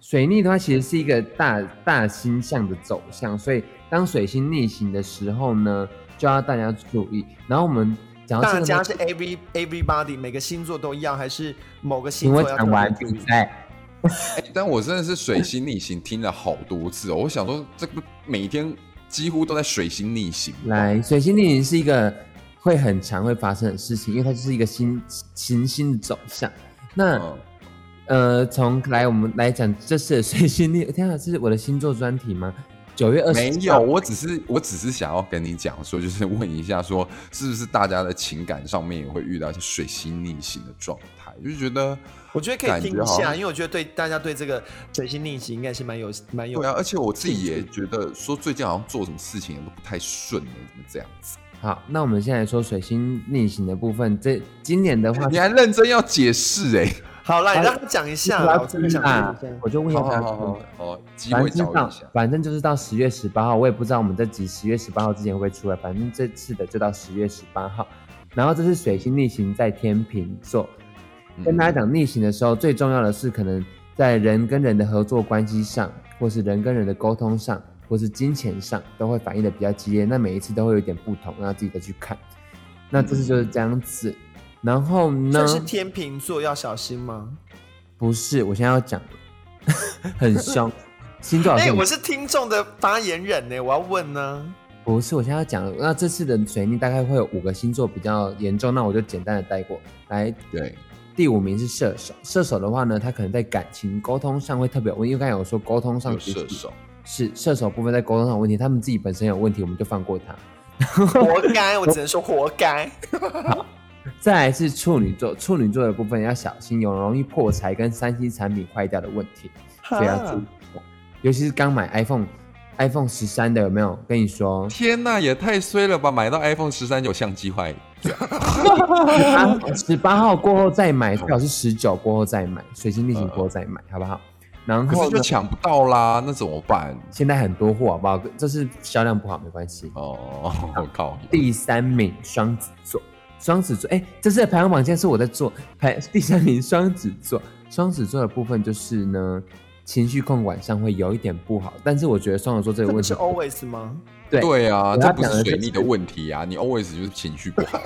S3: 水逆的话，其实是一个大大星象的走向，所以当水星逆行的时候呢，就要大家注意。然后我们讲到
S1: 大家是 every everybody 每个星座都要，还是某个星
S3: 请我
S1: 座要
S3: 讲完
S1: 特别。
S2: 哎但我真的是水星逆行听了好多次哦。我想说，这个每天几乎都在水星逆行。
S3: 来，水星逆行是一个会很常会发生的事情，因为它就是一个星行星的走向。那、
S2: 嗯，
S3: 呃，从来我们来讲这次的水星逆，天啊，这是我的星座专题吗？九月二十
S2: 没有，我只是我只是想要跟你讲说，就是问一下说，是不是大家的情感上面也会遇到一些水星逆行的状态？就觉得
S1: 我觉得可以听一下，因为我觉得对大家对这个水星逆行应该是蛮有蛮有
S2: 对啊，而且我自己也觉得说，最近好像做什么事情都不太顺呢，怎么这样子？
S3: 好，那我们现在说水星逆行的部分，这今年的话，
S2: 你还认真要解释哎、
S1: 好啦，你
S3: 啊
S1: 让他讲一下
S3: 我
S1: 啦，
S3: 要听
S1: 我真的想
S3: 啦
S1: 听一下。
S3: 我就问一下他
S2: 好好好机会
S3: 到
S2: 教育一下。
S3: 反正就是到十月十八号，我也不知道我们这集十月十八号之前会不会出来，反正这次的就到十月十八号。然后这是水星逆行在天秤座，
S2: 嗯
S3: 跟大家讲逆行的时候，最重要的是可能在人跟人的合作关系上，或是人跟人的沟通上，或是金钱上，都会反应的比较激烈。那每一次都会有点不同，那自己再去看。那这次就是这样子。然后呢
S1: 这？是天秤座要小心吗？
S3: 不是，我现在要讲，很凶。星座
S1: 哎、
S3: 师，
S1: 我是听众的发言人呢，我要问呢。
S3: 不是，我现在要讲，那这次的水逆大概会有五个星座比较严重，那我就简单的带过来。
S2: 对，
S3: 第五名是射手，射手的话呢，他可能在感情沟通上会特别有问题，因为刚才有说沟通上
S2: 射手，
S3: 是射手部分在沟通上有问题，他们自己本身有问题，我们就放过他。
S1: 活该，我只能说活该。
S3: 再来是处女座，处女座的部分要小心，有容易破财跟三星产品坏掉的问题，所以要注意。尤其是刚买 iPhone iPhone 十三的，有没有？跟你说，
S2: 天呐，也太衰了吧！买到 iPhone 十三有相机坏，
S3: 十八号过后再买，最好是十九过后再买，水星逆行过后再买，好不好？然后呢
S2: 抢不到啦，那怎么办？
S3: 现在很多货，好不好？这是销量不好，没关系。
S2: 哦，我靠！
S3: 第三名双子座，双子座，哎，这次的排行榜现在是我在做，排第三名双子座，双子座的部分就是呢，情绪控管上会有一点不好，但是我觉得双子座这个问题
S1: 是 always 吗？
S3: 对
S2: 对啊，这不
S3: 是
S2: 是水逆的问题啊，你 always 就是情绪不好。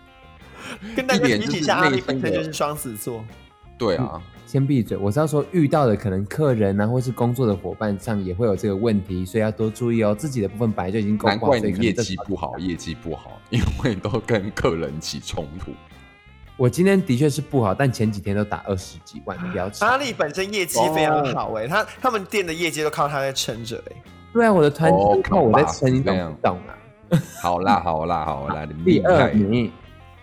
S1: 跟大家提起一下，阿
S2: 内心的
S1: 丽本身就是双子座。
S2: 对啊，
S3: 先闭嘴！我是要说，遇到的可能客人啊，或是工作的伙伴上也会有这个问题，所以要多注意哦。自己的部分本来就已经够
S2: 难怪你业绩不好，业绩不好，因为都跟客人起冲突。
S3: 我今天的确是不好，但前几天都打二十几万，你不要吵。
S1: 阿力本身业绩非常好哎、他他们店的业绩都靠他在撑着哎。
S3: 对啊，我的团
S2: 哦
S3: 队靠我在
S2: 靠
S3: 撑，你懂不懂啊？
S2: 好啦，好啦，好啦，你
S3: 第。二名，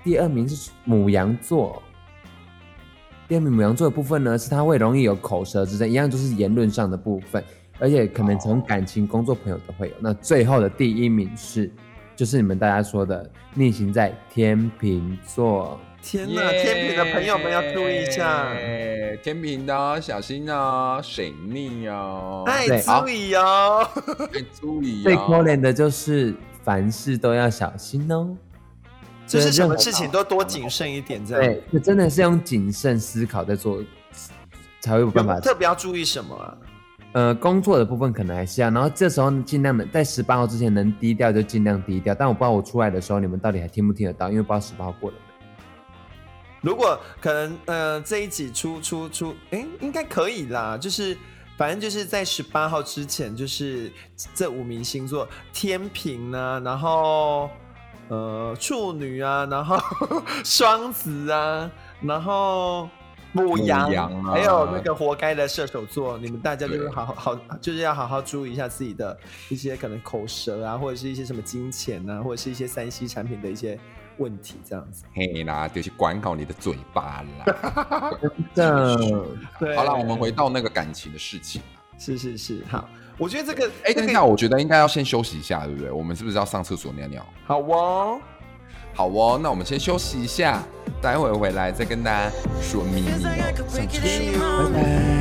S3: 第二名是母羊座。第二名母羊座的部分呢，是他会容易有口舌之争，一样就是言论上的部分，而且可能从感情、工作、朋友都会有。那最后的第一名是，就是你们大家说的逆行在天秤座。
S1: 天呐，天平的朋友们要注意一下，
S2: 耶天平的哦小心哦，水逆啊，
S1: 哎，
S3: 对
S1: 注意哦。
S2: 爱注意
S3: 最
S2: 啊。
S3: 可怜的就是凡事都要小心哦。
S1: 就是什么事情都多谨慎一点，这样。
S3: 对，就真的是用谨慎思考在做，才会有办法
S1: 特别要注意什么啊？
S3: 呃，工作的部分可能还是要，然后这时候尽量的在十八号之前能低调就尽量低调，但我不知道我出来的时候你们到底还听不听得到，因为不知道十八号过了没。
S1: 如果可能，呃，这一集出出出，哎，应该可以啦。就是反正就是在十八号之前，就是这五名星座：天平啊，然后呃处女啊，然后双子啊，然后母羊，
S2: 母羊啊
S1: 还有那个活该的射手座，你们大家就是好好好，就是要好好注意一下自己的一些可能口舌啊，或者是一些什么金钱啊，或者是一些三 C 产品的一些问题，这样子。
S2: 嘿啦，就是管好你的嘴巴啦。
S3: 真的，
S1: 对，
S2: 好了，我们回到那个感情的事情。
S1: 是是是，好，我觉得这个
S2: 哎，
S1: 这个
S2: 等一下，我觉得应该要先休息一下，对不对？我们是不是要上厕所尿尿？
S1: 好哦。
S2: 好哦，那我们先休息一下，待会回来再跟大家说秘密哦。上厕所
S4: any moment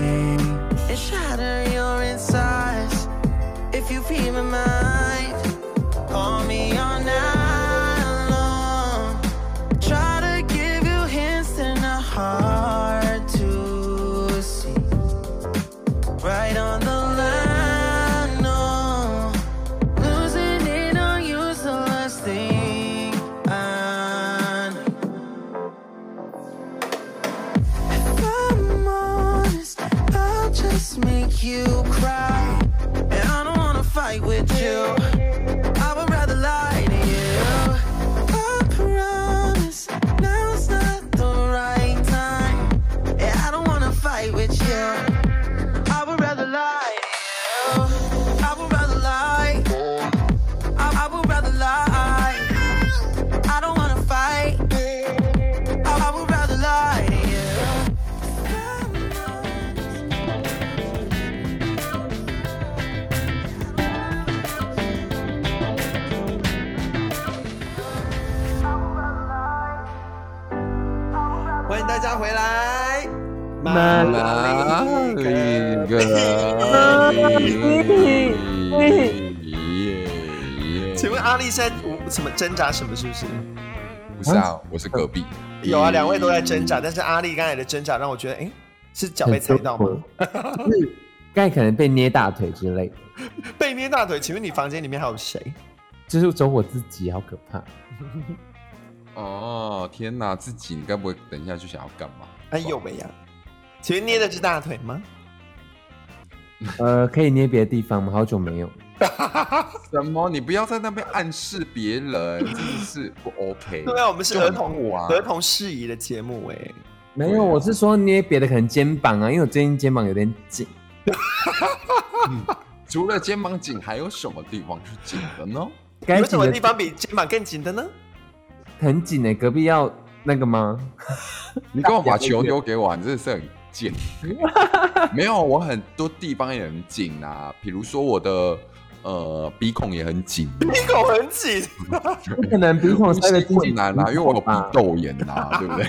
S4: you cry. And I don't wanna fight with
S1: 回来，
S3: 妈
S2: 哪
S1: 里
S2: 里
S1: 个
S2: 个？
S1: 请问阿丽现在什么挣扎什么？是不是？
S2: 不是啊，我是隔壁。
S1: 有啊，两位都在挣扎，但是阿丽刚才的挣扎让我觉得，哎，是脚被踩到吗？
S3: 就是刚才可能被捏大腿之类的，
S1: 被捏大腿？请问你房间里面还有谁？
S3: 就是走我自己，好可怕。
S2: 哦，天哪，自己你该不会等一下就想要干嘛？
S1: 哎呦喂呀！请问捏的是大腿吗？
S3: 呃，可以捏别的地方吗？好久没有。
S2: 什么？你不要在那边暗示别人，真的是不 OK。
S1: 对啊，我们是儿童
S2: 舞啊
S1: 儿童适宜的节目哎。
S3: 没有，我是说捏别的，可能肩膀啊，因为我最近肩膀有点紧。
S2: 除了肩膀紧，还有什么地方是紧的呢？
S1: 有什么地方比肩膀更紧的呢？
S3: 很紧呢、隔壁要那个吗？
S2: 你跟我把球丢给我，你真的是很贱。没有，我很多地方也很紧啊，比如说我的呃鼻孔也很紧，
S1: 鼻孔很紧，
S3: 不可能鼻孔塞得进去
S2: 困难啊，因为我有鼻窦炎呐、对不对？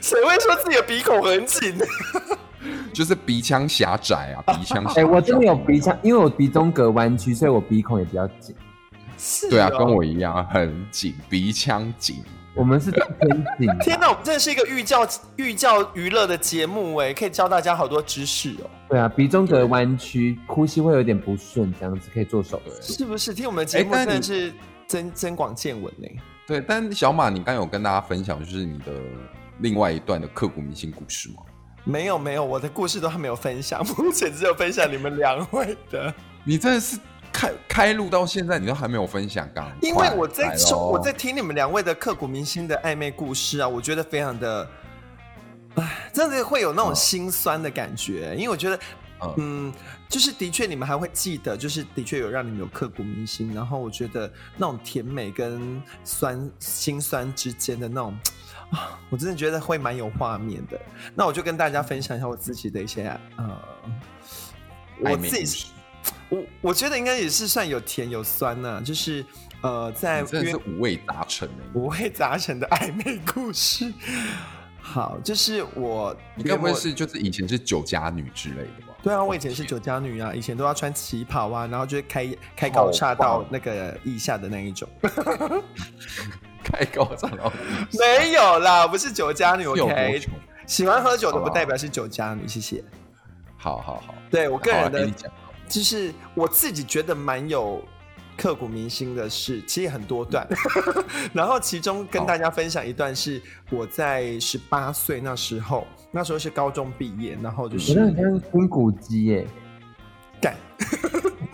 S1: 谁会说自己的鼻孔很紧？
S2: 就是鼻腔狭窄啊，鼻腔狭窄。
S3: 哎、我真的有鼻腔，因为我鼻中隔弯曲，所以我鼻孔也比较紧。
S1: 是
S2: 对啊，
S1: 哦
S2: 跟我一样很紧，鼻腔紧。
S3: 我们是偏紧、啊。
S1: 天哪，我们真的是一个寓教寓教娱乐的节目哎，可以教大家好多知识哦，
S3: 对啊，鼻中隔弯曲，呼吸会有点不顺，这样子可以做手术。
S1: 是不是？听我们的节目真的是增增广见闻呢。
S2: 对，但小马，你刚有跟大家分享就是你的另外一段的刻骨铭心故事吗？
S1: 没有没有，我的故事都还没有分享，目前只有分享你们两位的。
S2: 你真的是开开录到现在，你都还没有分享，刚
S1: 因为我在
S2: 来
S1: 说我在听你们两位的刻骨铭心的暧昧故事啊，我觉得非常的，唉，真的会有那种心酸的感觉。因为我觉得，
S2: 嗯
S1: 嗯，就是的确你们还会记得，就是的确有让你们有刻骨铭心。然后我觉得那种甜美跟酸心酸之间的那种。啊，我真的觉得会蛮有画面的。那我就跟大家分享一下我自己的一些呃，我自己我我觉得应该也是算有甜有酸呐、就是呃，在
S2: 你真的是五味杂陈欸
S1: 五味杂陈的暧昧故事。好，就是我，
S2: 你该不会是就是以前是酒家女之类的吧？
S1: 对啊，我以前是酒家女啊，以前都要穿旗袍啊，然后就是开开高叉到那个腋下的那一种。
S2: 开高叉到
S1: 没有啦，不是酒家女，OK。喜欢喝酒的不代表是酒家女，谢谢。
S2: 好好好，
S1: 对我个人的
S2: 给你讲
S1: 就是我自己觉得蛮有刻骨铭心的事，其实也很多段。然后其中跟大家分享一段是我在十八岁那时候，那时候是高中毕业，然后就是
S3: 很像听古鸡耶，
S1: 干，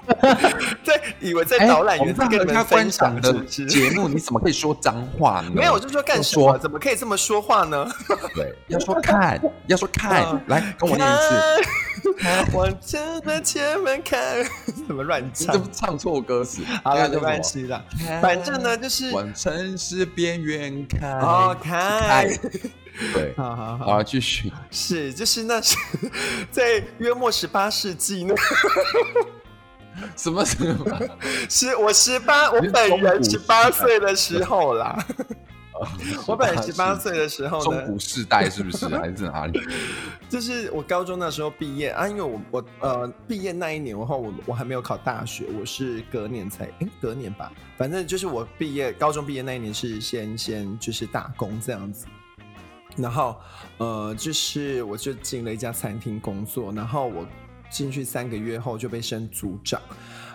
S1: 对，以为在
S2: 哎
S1: 导览员在跟你们分享
S2: 赏的节目，你怎么可以说脏话呢？
S1: 没有，我就说干
S2: 要
S1: 什么？怎么可以这么说话呢？
S2: 对，要说看，要说看
S1: 嗯，
S2: 来跟我念一次。
S1: 往前的前面看，怎么乱
S2: 你
S1: 唱
S2: 怎？么唱错歌词？
S1: 好了，没关系的。反正呢，就是
S2: 往城市边缘看。
S1: 哦，看，
S2: 对，
S1: 好好好，
S2: 好，继续。
S1: 是，就是那是 在约莫十八世纪呢，
S2: 什么什么？
S1: 是我十八，我本人十八岁的时候啦。我本人十八岁的时候呢
S2: 中古，世代是不是？还是哪里？
S1: 就是我高中那时候毕业啊，因为我我呃毕业那一年后，我我还没有考大学，我是隔年才哎隔年吧，反正就是我毕业高中毕业那一年是先先就是打工这样子，然后呃就是我就进了一家餐厅工作，然后我进去三个月后就被升组长。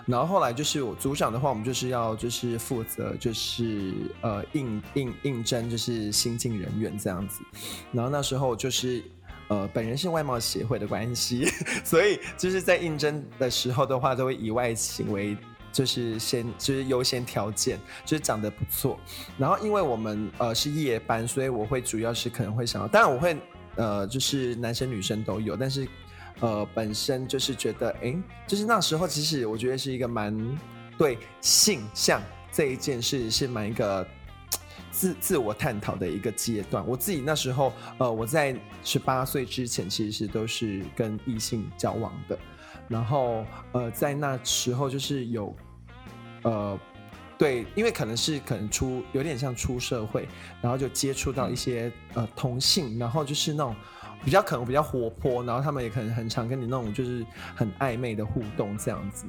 S1: 然后后来就是我组长的话，我们就是要就是负责就是呃应应应征就是新进人员这样子。然后那时候就是呃本人是外貌协会的关系，所以就是在应征的时候的话，都会以外形为就是先就是优先条件，就是长得不错。然后因为我们呃是夜班，所以我会主要是可能会想要，当然我会呃就是男生女生都有，但是。呃，本身就是觉得，哎，就是那时候，其实我觉得是一个蛮对性向这一件事是蛮一个自自我探讨的一个阶段。我自己那时候，呃，我在十八岁之前其实是都是跟异性交往的，然后呃，在那时候就是有呃。对，因为可能是可能出有点像出社会，然后就接触到一些呃同性，然后就是那种比较可能比较活泼，然后他们也可能很常跟你那种就是很暧昧的互动这样子。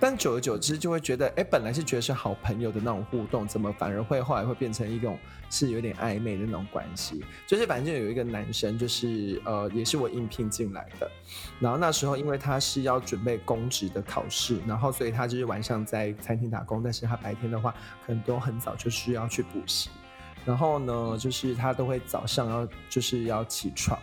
S1: 但久而久之就会觉得，哎，本来是觉得是好朋友的那种互动，怎么反而会后来会变成一种是有点暧昧的那种关系？就是反正有一个男生，就是呃，也是我应聘进来的。然后那时候因为他是要准备公职的考试，然后所以他就是晚上在餐厅打工，但是他白天的话可能都很早就需要去补习。然后呢，就是他都会早上要就是要起床，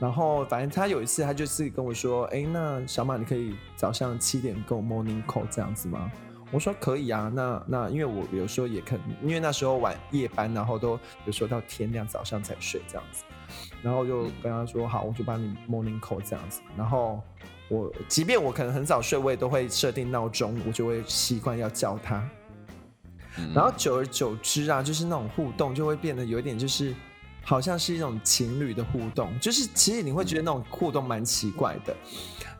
S1: 然后反正他有一次他就是跟我说，哎，那小马你可以早上七点跟我 morning call 这样子吗？我说可以啊，那那因为我有时候也肯因为那时候晚夜班，然后都有时候到天亮早上才睡这样子，然后就跟他说好，我就帮你 morning call 这样子，然后我即便我可能很早睡，我也都会设定闹钟，我就会习惯要叫他。
S2: 嗯
S1: 然后久而久之啊，就是那种互动就会变得有一点就是，好像是一种情侣的互动，就是其实你会觉得那种互动蛮奇怪的。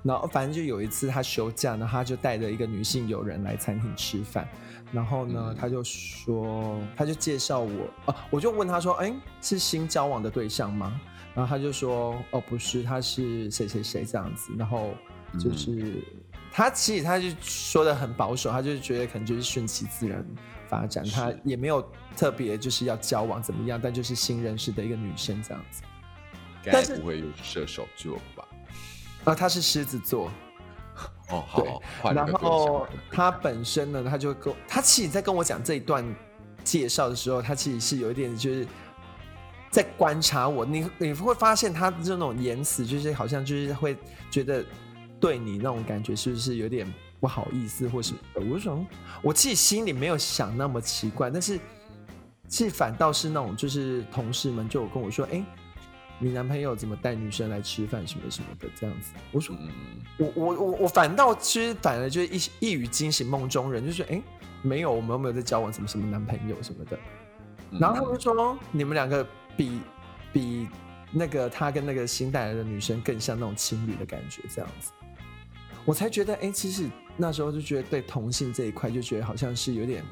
S1: 然后反正就有一次他休假，然后他就带着一个女性友人来餐厅吃饭，然后呢
S2: 嗯
S1: 他就说，他就介绍我，哦、我就问他说，哎，是新交往的对象吗？然后他就说，哦，不是，他是谁谁谁这样子，然后就是。他其实他就说的很保守，他就觉得可能就是顺其自然发展，他也没有特别就是要交往怎么样，但就是新认识的一个女生这样子。
S2: 该不会又是射手座吧？
S1: 啊，他是狮子座，
S2: 哦，
S1: 对
S2: 好，
S1: 然后
S2: 象。
S1: 他本身呢，他就跟我他其实在跟我讲这一段介绍的时候，他其实是有一点就是在观察我，你你会发现他这种言辞，就是好像就是会觉得对你那种感觉是不是有点不好意思或什么的？我就想，我自己心里没有想那么奇怪，但是其实反倒是那种就是同事们就有跟我说，哎。你男朋友怎么带女生来吃饭什么什么的这样子？我说
S2: 嗯，
S1: 我我我我反倒其实反而就是一一语惊醒梦中人，就是哎、诶没有，我们有没有在交往什么什么男朋友什么的？
S2: 嗯
S1: 然后他们就说你们两个比比那个他跟那个新带来的女生更像那种情侣的感觉，这样子，我才觉得哎、诶其实那时候就觉得对同性这一块就觉得好像是有点。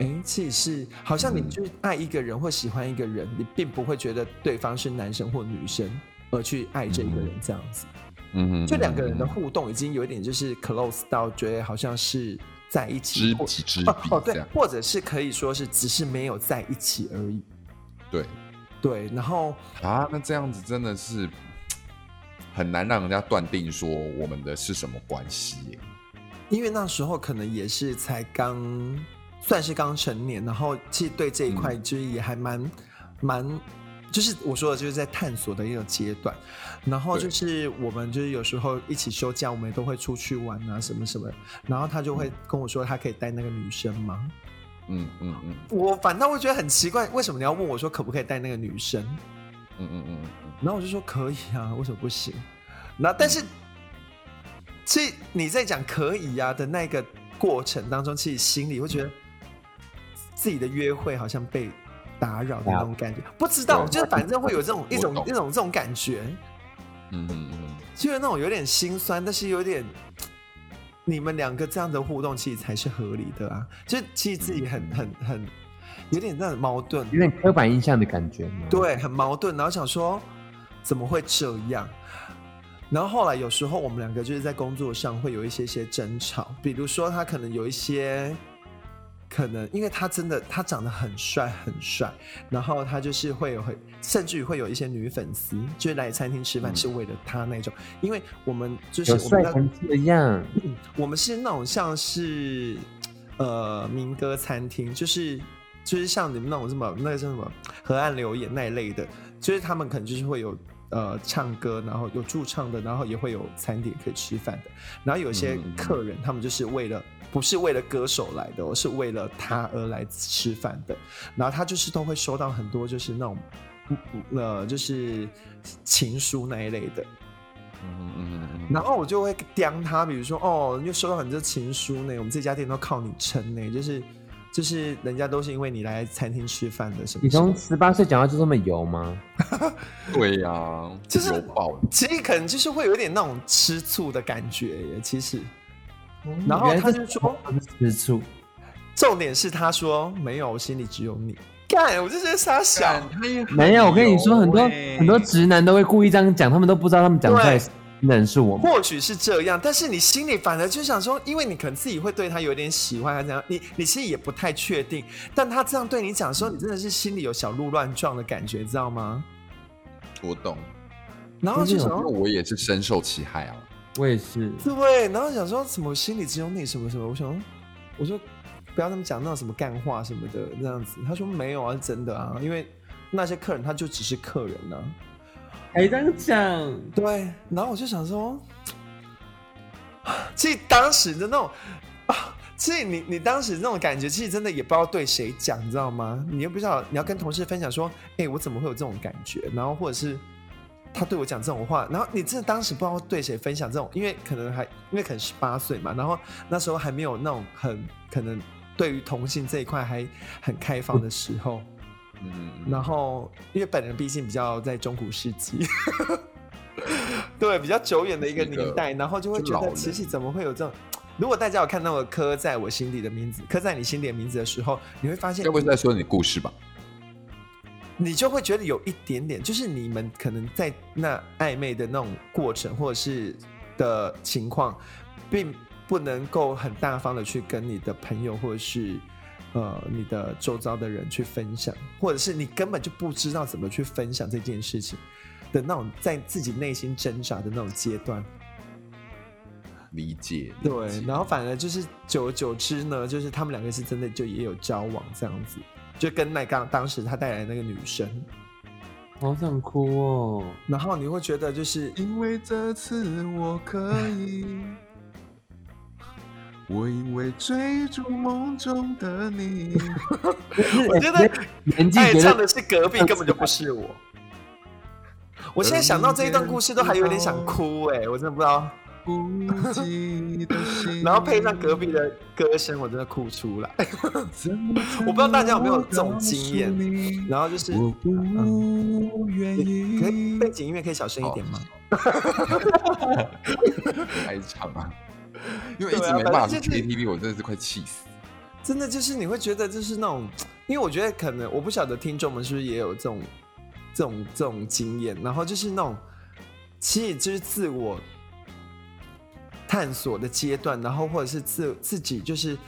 S1: 哎，其实是好像你
S2: 嗯
S1: 就是爱一个人或喜欢一个人，你并不会觉得对方是男生或女生而去爱这一个人这样子。
S2: 嗯哼，
S1: 就两个人的
S2: 嗯
S1: 互动已经有一点就是 close 到觉得好像是在一起，或
S2: 知己知
S1: 哦哦对或者是可以说是只是没有在一起而已。
S2: 对
S1: 对，然后
S2: 啊，那这样子真的是很难让人家断定说我们的是什么关系耶。
S1: 因为那时候可能也是才刚算是刚成年，然后其实对这一块就是也还蛮蛮就是我说的，就是在探索的一个阶段。然后就是我们就是有时候一起休假，我们也都会出去玩啊，什么什么。然后他就会跟我说，他可以带那个女生吗？
S2: 嗯嗯嗯
S1: 我反倒会觉得很奇怪，为什么你要问我说可不可以带那个女生？
S2: 嗯嗯嗯嗯
S1: 然后我就说可以啊，为什么不行？那但是，其实你在讲可以啊的那个过程当中，其实心里会觉得自己的约会好像被打扰的那种感觉。不知道，就是反正会有这种一种一种这种感觉，
S2: 嗯嗯嗯
S1: 就是那种有点心酸，但是有点。你们两个这样的互动，其实才是合理的啊！就其实自己很很很有点那种矛盾，
S3: 有点刻板印象的感觉吗？，
S1: 对，很矛盾。然后想说怎么会这样？然后后来有时候我们两个就是在工作上会有一些些争吵，比如说他可能有一些，可能因为他真的他长得很帅很帅，然后他就是会有很甚至于会有一些女粉丝就是来餐厅吃饭
S2: 嗯
S1: 是为了他那种，因为我们就是
S3: 有
S1: 我们的
S3: 帅成这样，
S1: 我们是那种像是呃民歌餐厅，就是就是像你们那种什么那个叫什么河岸留言那一类的，就是他们可能就是会有呃唱歌，然后有驻唱的，然后也会有餐点可以吃饭的。然后有些客人他们就是为了不是为了歌手来的、哦，是为了他而来吃饭的。然后他就是都会收到很多就是那种呃就是情书那一类的。
S2: 嗯嗯嗯嗯
S1: 然后我就会刁他，比如说哦，又收到很多情书呢，我们这家店都靠你撑呢，就是就是人家都是因为你来餐厅吃饭的什么
S3: 你从十八岁讲话就这么油吗？
S2: 对呀，
S1: 就是
S2: 油爆了。
S1: 其实可能就是会有点那种吃醋的感觉耶，其实。然后他就说，
S3: 吃醋，
S1: 重点是他说没有，我心里只有你。干，我就觉得傻小。
S2: 他也
S3: 没有，我跟你说，很多很多直男都会故意这样讲，他们都不知道他们讲出来
S1: 对
S3: 的人是我们。
S1: 或许是这样，但是你心里反而就想说，因为你可能自己会对他有点喜欢，还是怎样，你你其实也不太确定。但他这样对你讲的时候，你真的是心里有小鹿乱撞的感觉，知道吗？
S2: 我懂，
S1: 然后就想说
S2: 因为我也是深受其害啊。
S3: 我也是，
S1: 对，然后想说怎么心里只有你什么什么，我想说，我说不要那么讲那种什么干话什么的这样子。他说没有啊，是真的啊，因为那些客人他就只是客人啊。
S3: 还这样讲，
S1: 对，然后我就想说，其实当时的那种啊，其实你你当时那种感觉，其实真的也不知道对谁讲，你知道吗？你又不知道你要跟同事分享说，哎、我怎么会有这种感觉？然后或者是他对我讲这种话，然后你真的当时不知道对谁分享这种，因为可能还因为可能十八岁嘛，然后那时候还没有那种很可能对于同性这一块还很开放的时候。
S2: 嗯嗯
S1: 然后，因为本人毕竟比较在中古世纪，对，比较久远的一个年代，然后就会觉得，其实怎么会有这种？如果大家有看到我《刻在我心底的名字》，刻在你心底的名字的时候，你会发现
S2: 该，不会是在说你的故事吧？
S1: 你就会觉得有一点点，就是你们可能在那暧昧的那种过程，或者是的情况，并不能够很大方的去跟你的朋友或者是呃你的周遭的人去分享，或者是你根本就不知道怎么去分享这件事情的那种在自己内心挣扎的那种阶段。
S2: 理解，理
S1: 对，然后反而就是久而久之呢，就是他们两个是真的就也有交往这样子，就跟那刚当时他带来的那个女生，
S3: 好想哭哦。
S1: 然后你会觉得就是
S2: 因为这次我可以，我因为追逐梦中的你，
S1: 我觉得哎，
S3: 年纪觉得
S1: 唱的是隔壁，根本就不是我。我现在想到这一段故事，都还有点想哭哎、我真的不知道。然后配上隔壁的歌声，我真的哭出来。我不知道大家有没有这种
S2: 能
S1: 经验然后就是，
S2: 我不愿
S1: 可以背景音乐可以小声一点吗？
S2: 开场啊，因为一直没办法去
S1: 反正就是
S2: KTV，我真的是快气死。
S1: 真的就是你会觉得就是那种，因为我觉得可能我不晓得听众们是不是也有这种这种这种经验，然后就是那种其实就是自我探索的阶段，然后或者是自自己就是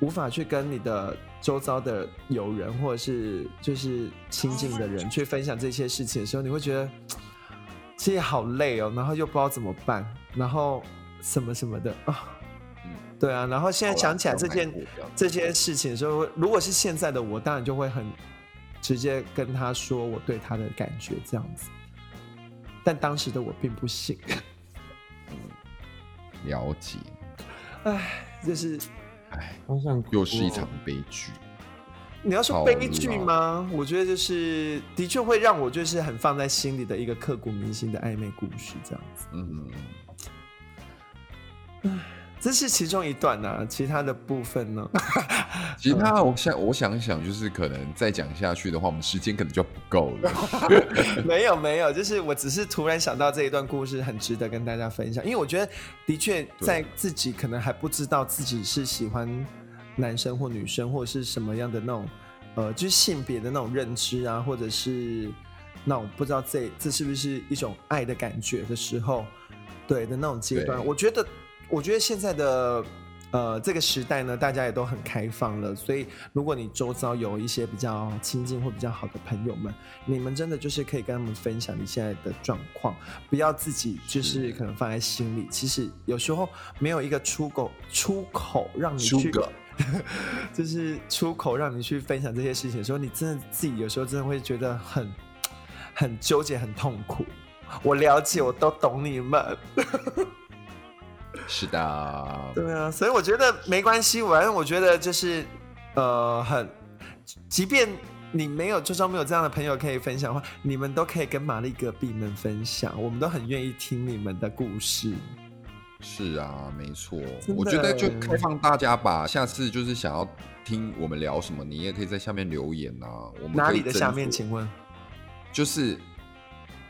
S1: 无法去跟你的周遭的友人或者是就是亲近的人去分享这些事情的时候，你会觉得 其实好累哦，然后又不知道怎么办，然后什么什么的啊。
S2: 嗯
S1: 对啊，然后现在想起来这件这些事情的时候，如果是现在的我，当然就会很直接跟他说我对他的感觉这样子。但当时的我并不信，
S2: 了解，
S1: 唉，就是
S2: 哎，
S3: 好想哭哦
S2: 又是一场悲剧。
S1: 你要说悲剧
S2: 啦
S1: 吗？我觉得就是的确会让我就是很放在心里的一个刻骨铭心的暧昧故事这样子。
S2: 嗯，
S1: 这是其中一段呐、其他的部分呢？
S2: 其他我想我想一想，就是可能再讲下去的话，我们时间可能就不够了。
S1: 没有没有，就是我只是突然想到这一段故事很值得跟大家分享，因为我觉得的确在自己可能还不知道自己是喜欢男生或女生，或者是什么样的那种呃，就是性别的那种认知啊，或者是那我不知道这这是不是一种爱的感觉的时候，对的那种阶段，我觉得我觉得现在的。呃，这个时代呢，大家也都很开放了，所以如果你周遭有一些比较亲近或比较好的朋友们，你们真的就是可以跟他们分享你现在的状况，不要自己就是
S2: 是
S1: 可能放在心里。其实有时候没有一个出口出口让你去，就是出口让你去分享这些事情的时候，你真的自己有时候真的会觉得很很纠结、很痛苦。我了解，我都懂你们。
S2: 是的，
S1: 对啊，所以我觉得没关系，反正我觉得就是呃，很，即便你没有周遭没有这样的朋友可以分享的话，你们都可以跟玛丽隔壁们分享，我们都很愿意听你们的故事。
S2: 是啊，没错。我觉得就开放大家吧，下次就是想要听我们聊什么，你也可以在下面留言啊。我们
S1: 哪里的下面，请问？
S2: 就是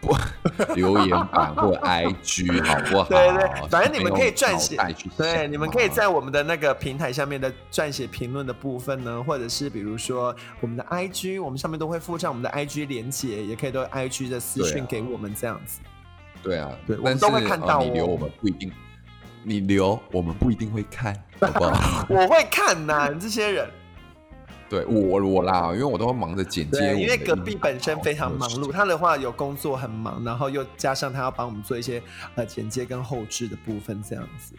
S2: 不 留言板或 IG 好不好？
S1: 对对，反正你们可以撰写对，你们可以在我们的那个平台下面的撰写评论的部分呢，或者是比如说我们的 IG，我们上面都会附上我们的 IG 连接，也可以都 IG 的私讯给我们这样子。
S2: 对啊，
S1: 对我们都会看到
S2: 呃你留
S1: 哦
S2: 我们不一定，你留我们不一定会看，好不好？
S1: 我会看呐、你这些人。
S2: 对我我啦，因为我都会忙着剪接
S1: 因为隔壁本身非常忙碌，他的话有工作很忙，然后又加上他要帮我们做一些呃剪接跟后置的部分，这样子。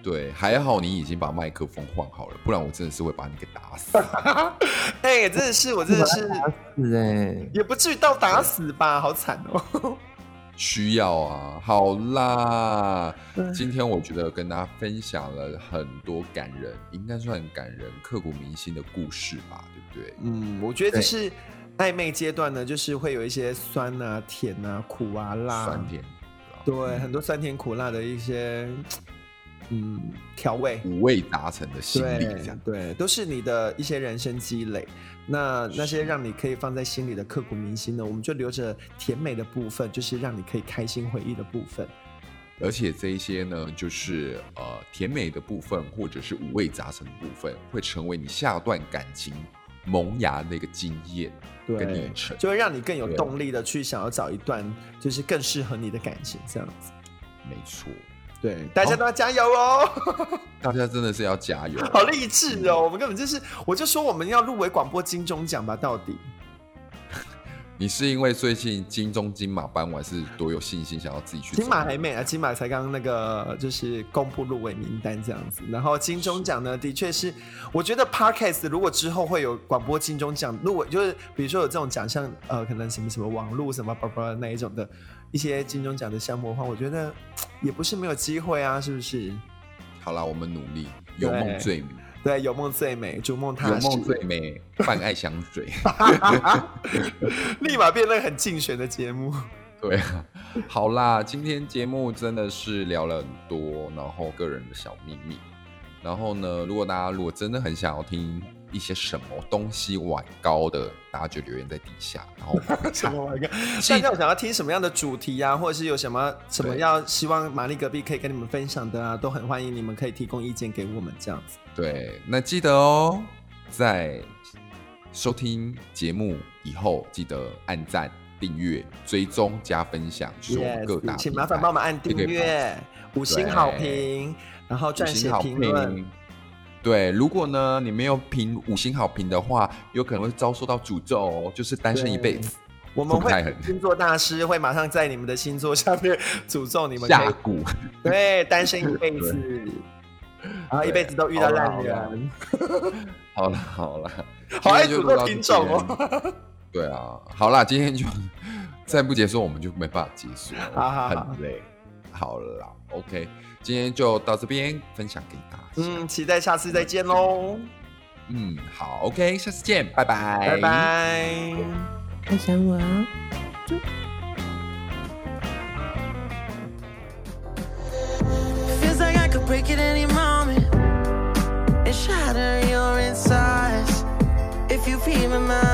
S2: 对，还好你已经把麦克风换好了，不然我真的是会把你给打死。
S1: 哎、真的是我真的是
S3: 死哎，
S1: 也不至于到打死吧，好惨哦。
S2: 需要啊，好啦，今天我觉得跟大家分享了很多感人，应该算感人、刻骨铭心的故事吧，对不对？
S1: 嗯，我觉得就是暧昧阶段呢，就是会有一些酸啊、甜啊、苦啊、辣，
S2: 酸甜，
S1: 对，很多酸甜苦辣的一些嗯调味。
S2: 五味杂陈的心理，这
S1: 对
S2: 样
S1: 对，都是你的一些人生积累。那那些
S2: 是
S1: 让你可以放在心里的刻骨铭心呢，我们就留着甜美的部分，就是让你可以开心回忆的部分。
S2: 而且这一些呢，就是呃甜美的部分，或者是五味杂陈的部分，会成为你下段感情萌芽的一个经验跟历
S1: 对，
S2: 程。
S1: 就会让你更有
S2: 对
S1: 动力的去想要找一段就是更适合你的感情，这样子。
S2: 没错，
S1: 对，大家都要加油哦！
S2: 大家真的是要加油。
S1: 好励志哦！我们根本就是，我就说我们要入围广播金钟奖吧，到底。
S2: 你是因为最近金钟金马颁完是多有信心，想要自己去
S1: 金马
S2: 走
S1: 还没啊，金马才刚那个就是公布入围名单这样子，然后金钟奖呢，的确是，我觉得 podcast 如果之后会有广播金钟奖入围，就是比如说有这种奖项，呃，可能什么什么网络什么叭叭那一种的一些金钟奖的项目的话，我觉得也不是没有机会啊，是不是？
S2: 好啦，我们努力，有梦最美，
S1: 对，有梦最美，逐梦踏实，
S2: 有梦最美，泛爱香水。
S1: 立马变得很竞选的节目。
S2: 对啊，好啦，今天节目真的是聊了很多，然后个人的小秘密。然后呢，如果大家如果真的很想要听一些什么东西晚高的，大家就留言在底下，然后
S1: 什
S2: 看
S1: 么玩意儿？
S2: 记
S1: 大家有想要听什么样的主题啊，或者是有什么什么
S2: 对
S1: 要希望玛丽隔壁可以跟你们分享的啊，都很欢迎你们可以提供意见给我们这样子。
S2: 对，那记得哦，在收听节目以后，记得按赞、订阅、追踪、加分享，是我们各大
S1: Yes，请麻烦帮我们按订阅、五星好评，然后
S2: 五
S1: 撰写评论。
S2: 对，如果呢你没有评五星好评的话，有可能会遭受到诅咒哦，就是单身一辈子。
S1: 我们会星座大师会马上在你们的星座下面诅咒你们
S2: 下蛊，
S1: 对，单身一辈子，然后一辈子都遇到烂人。
S2: 好了好了，
S1: 好爱诅咒听众哦。
S2: 对啊，好啦，今天就 再不结束，我们就没办法结束了，
S1: 好好
S2: 很累。好了。OK，今天就到这边分享给大家。
S1: 嗯，期待下次再见喽。
S2: 嗯，好，OK，下次见，拜拜，
S1: 拜拜，
S3: 看想我啊。
S4: Break it anymore and shatter your in size if you feel.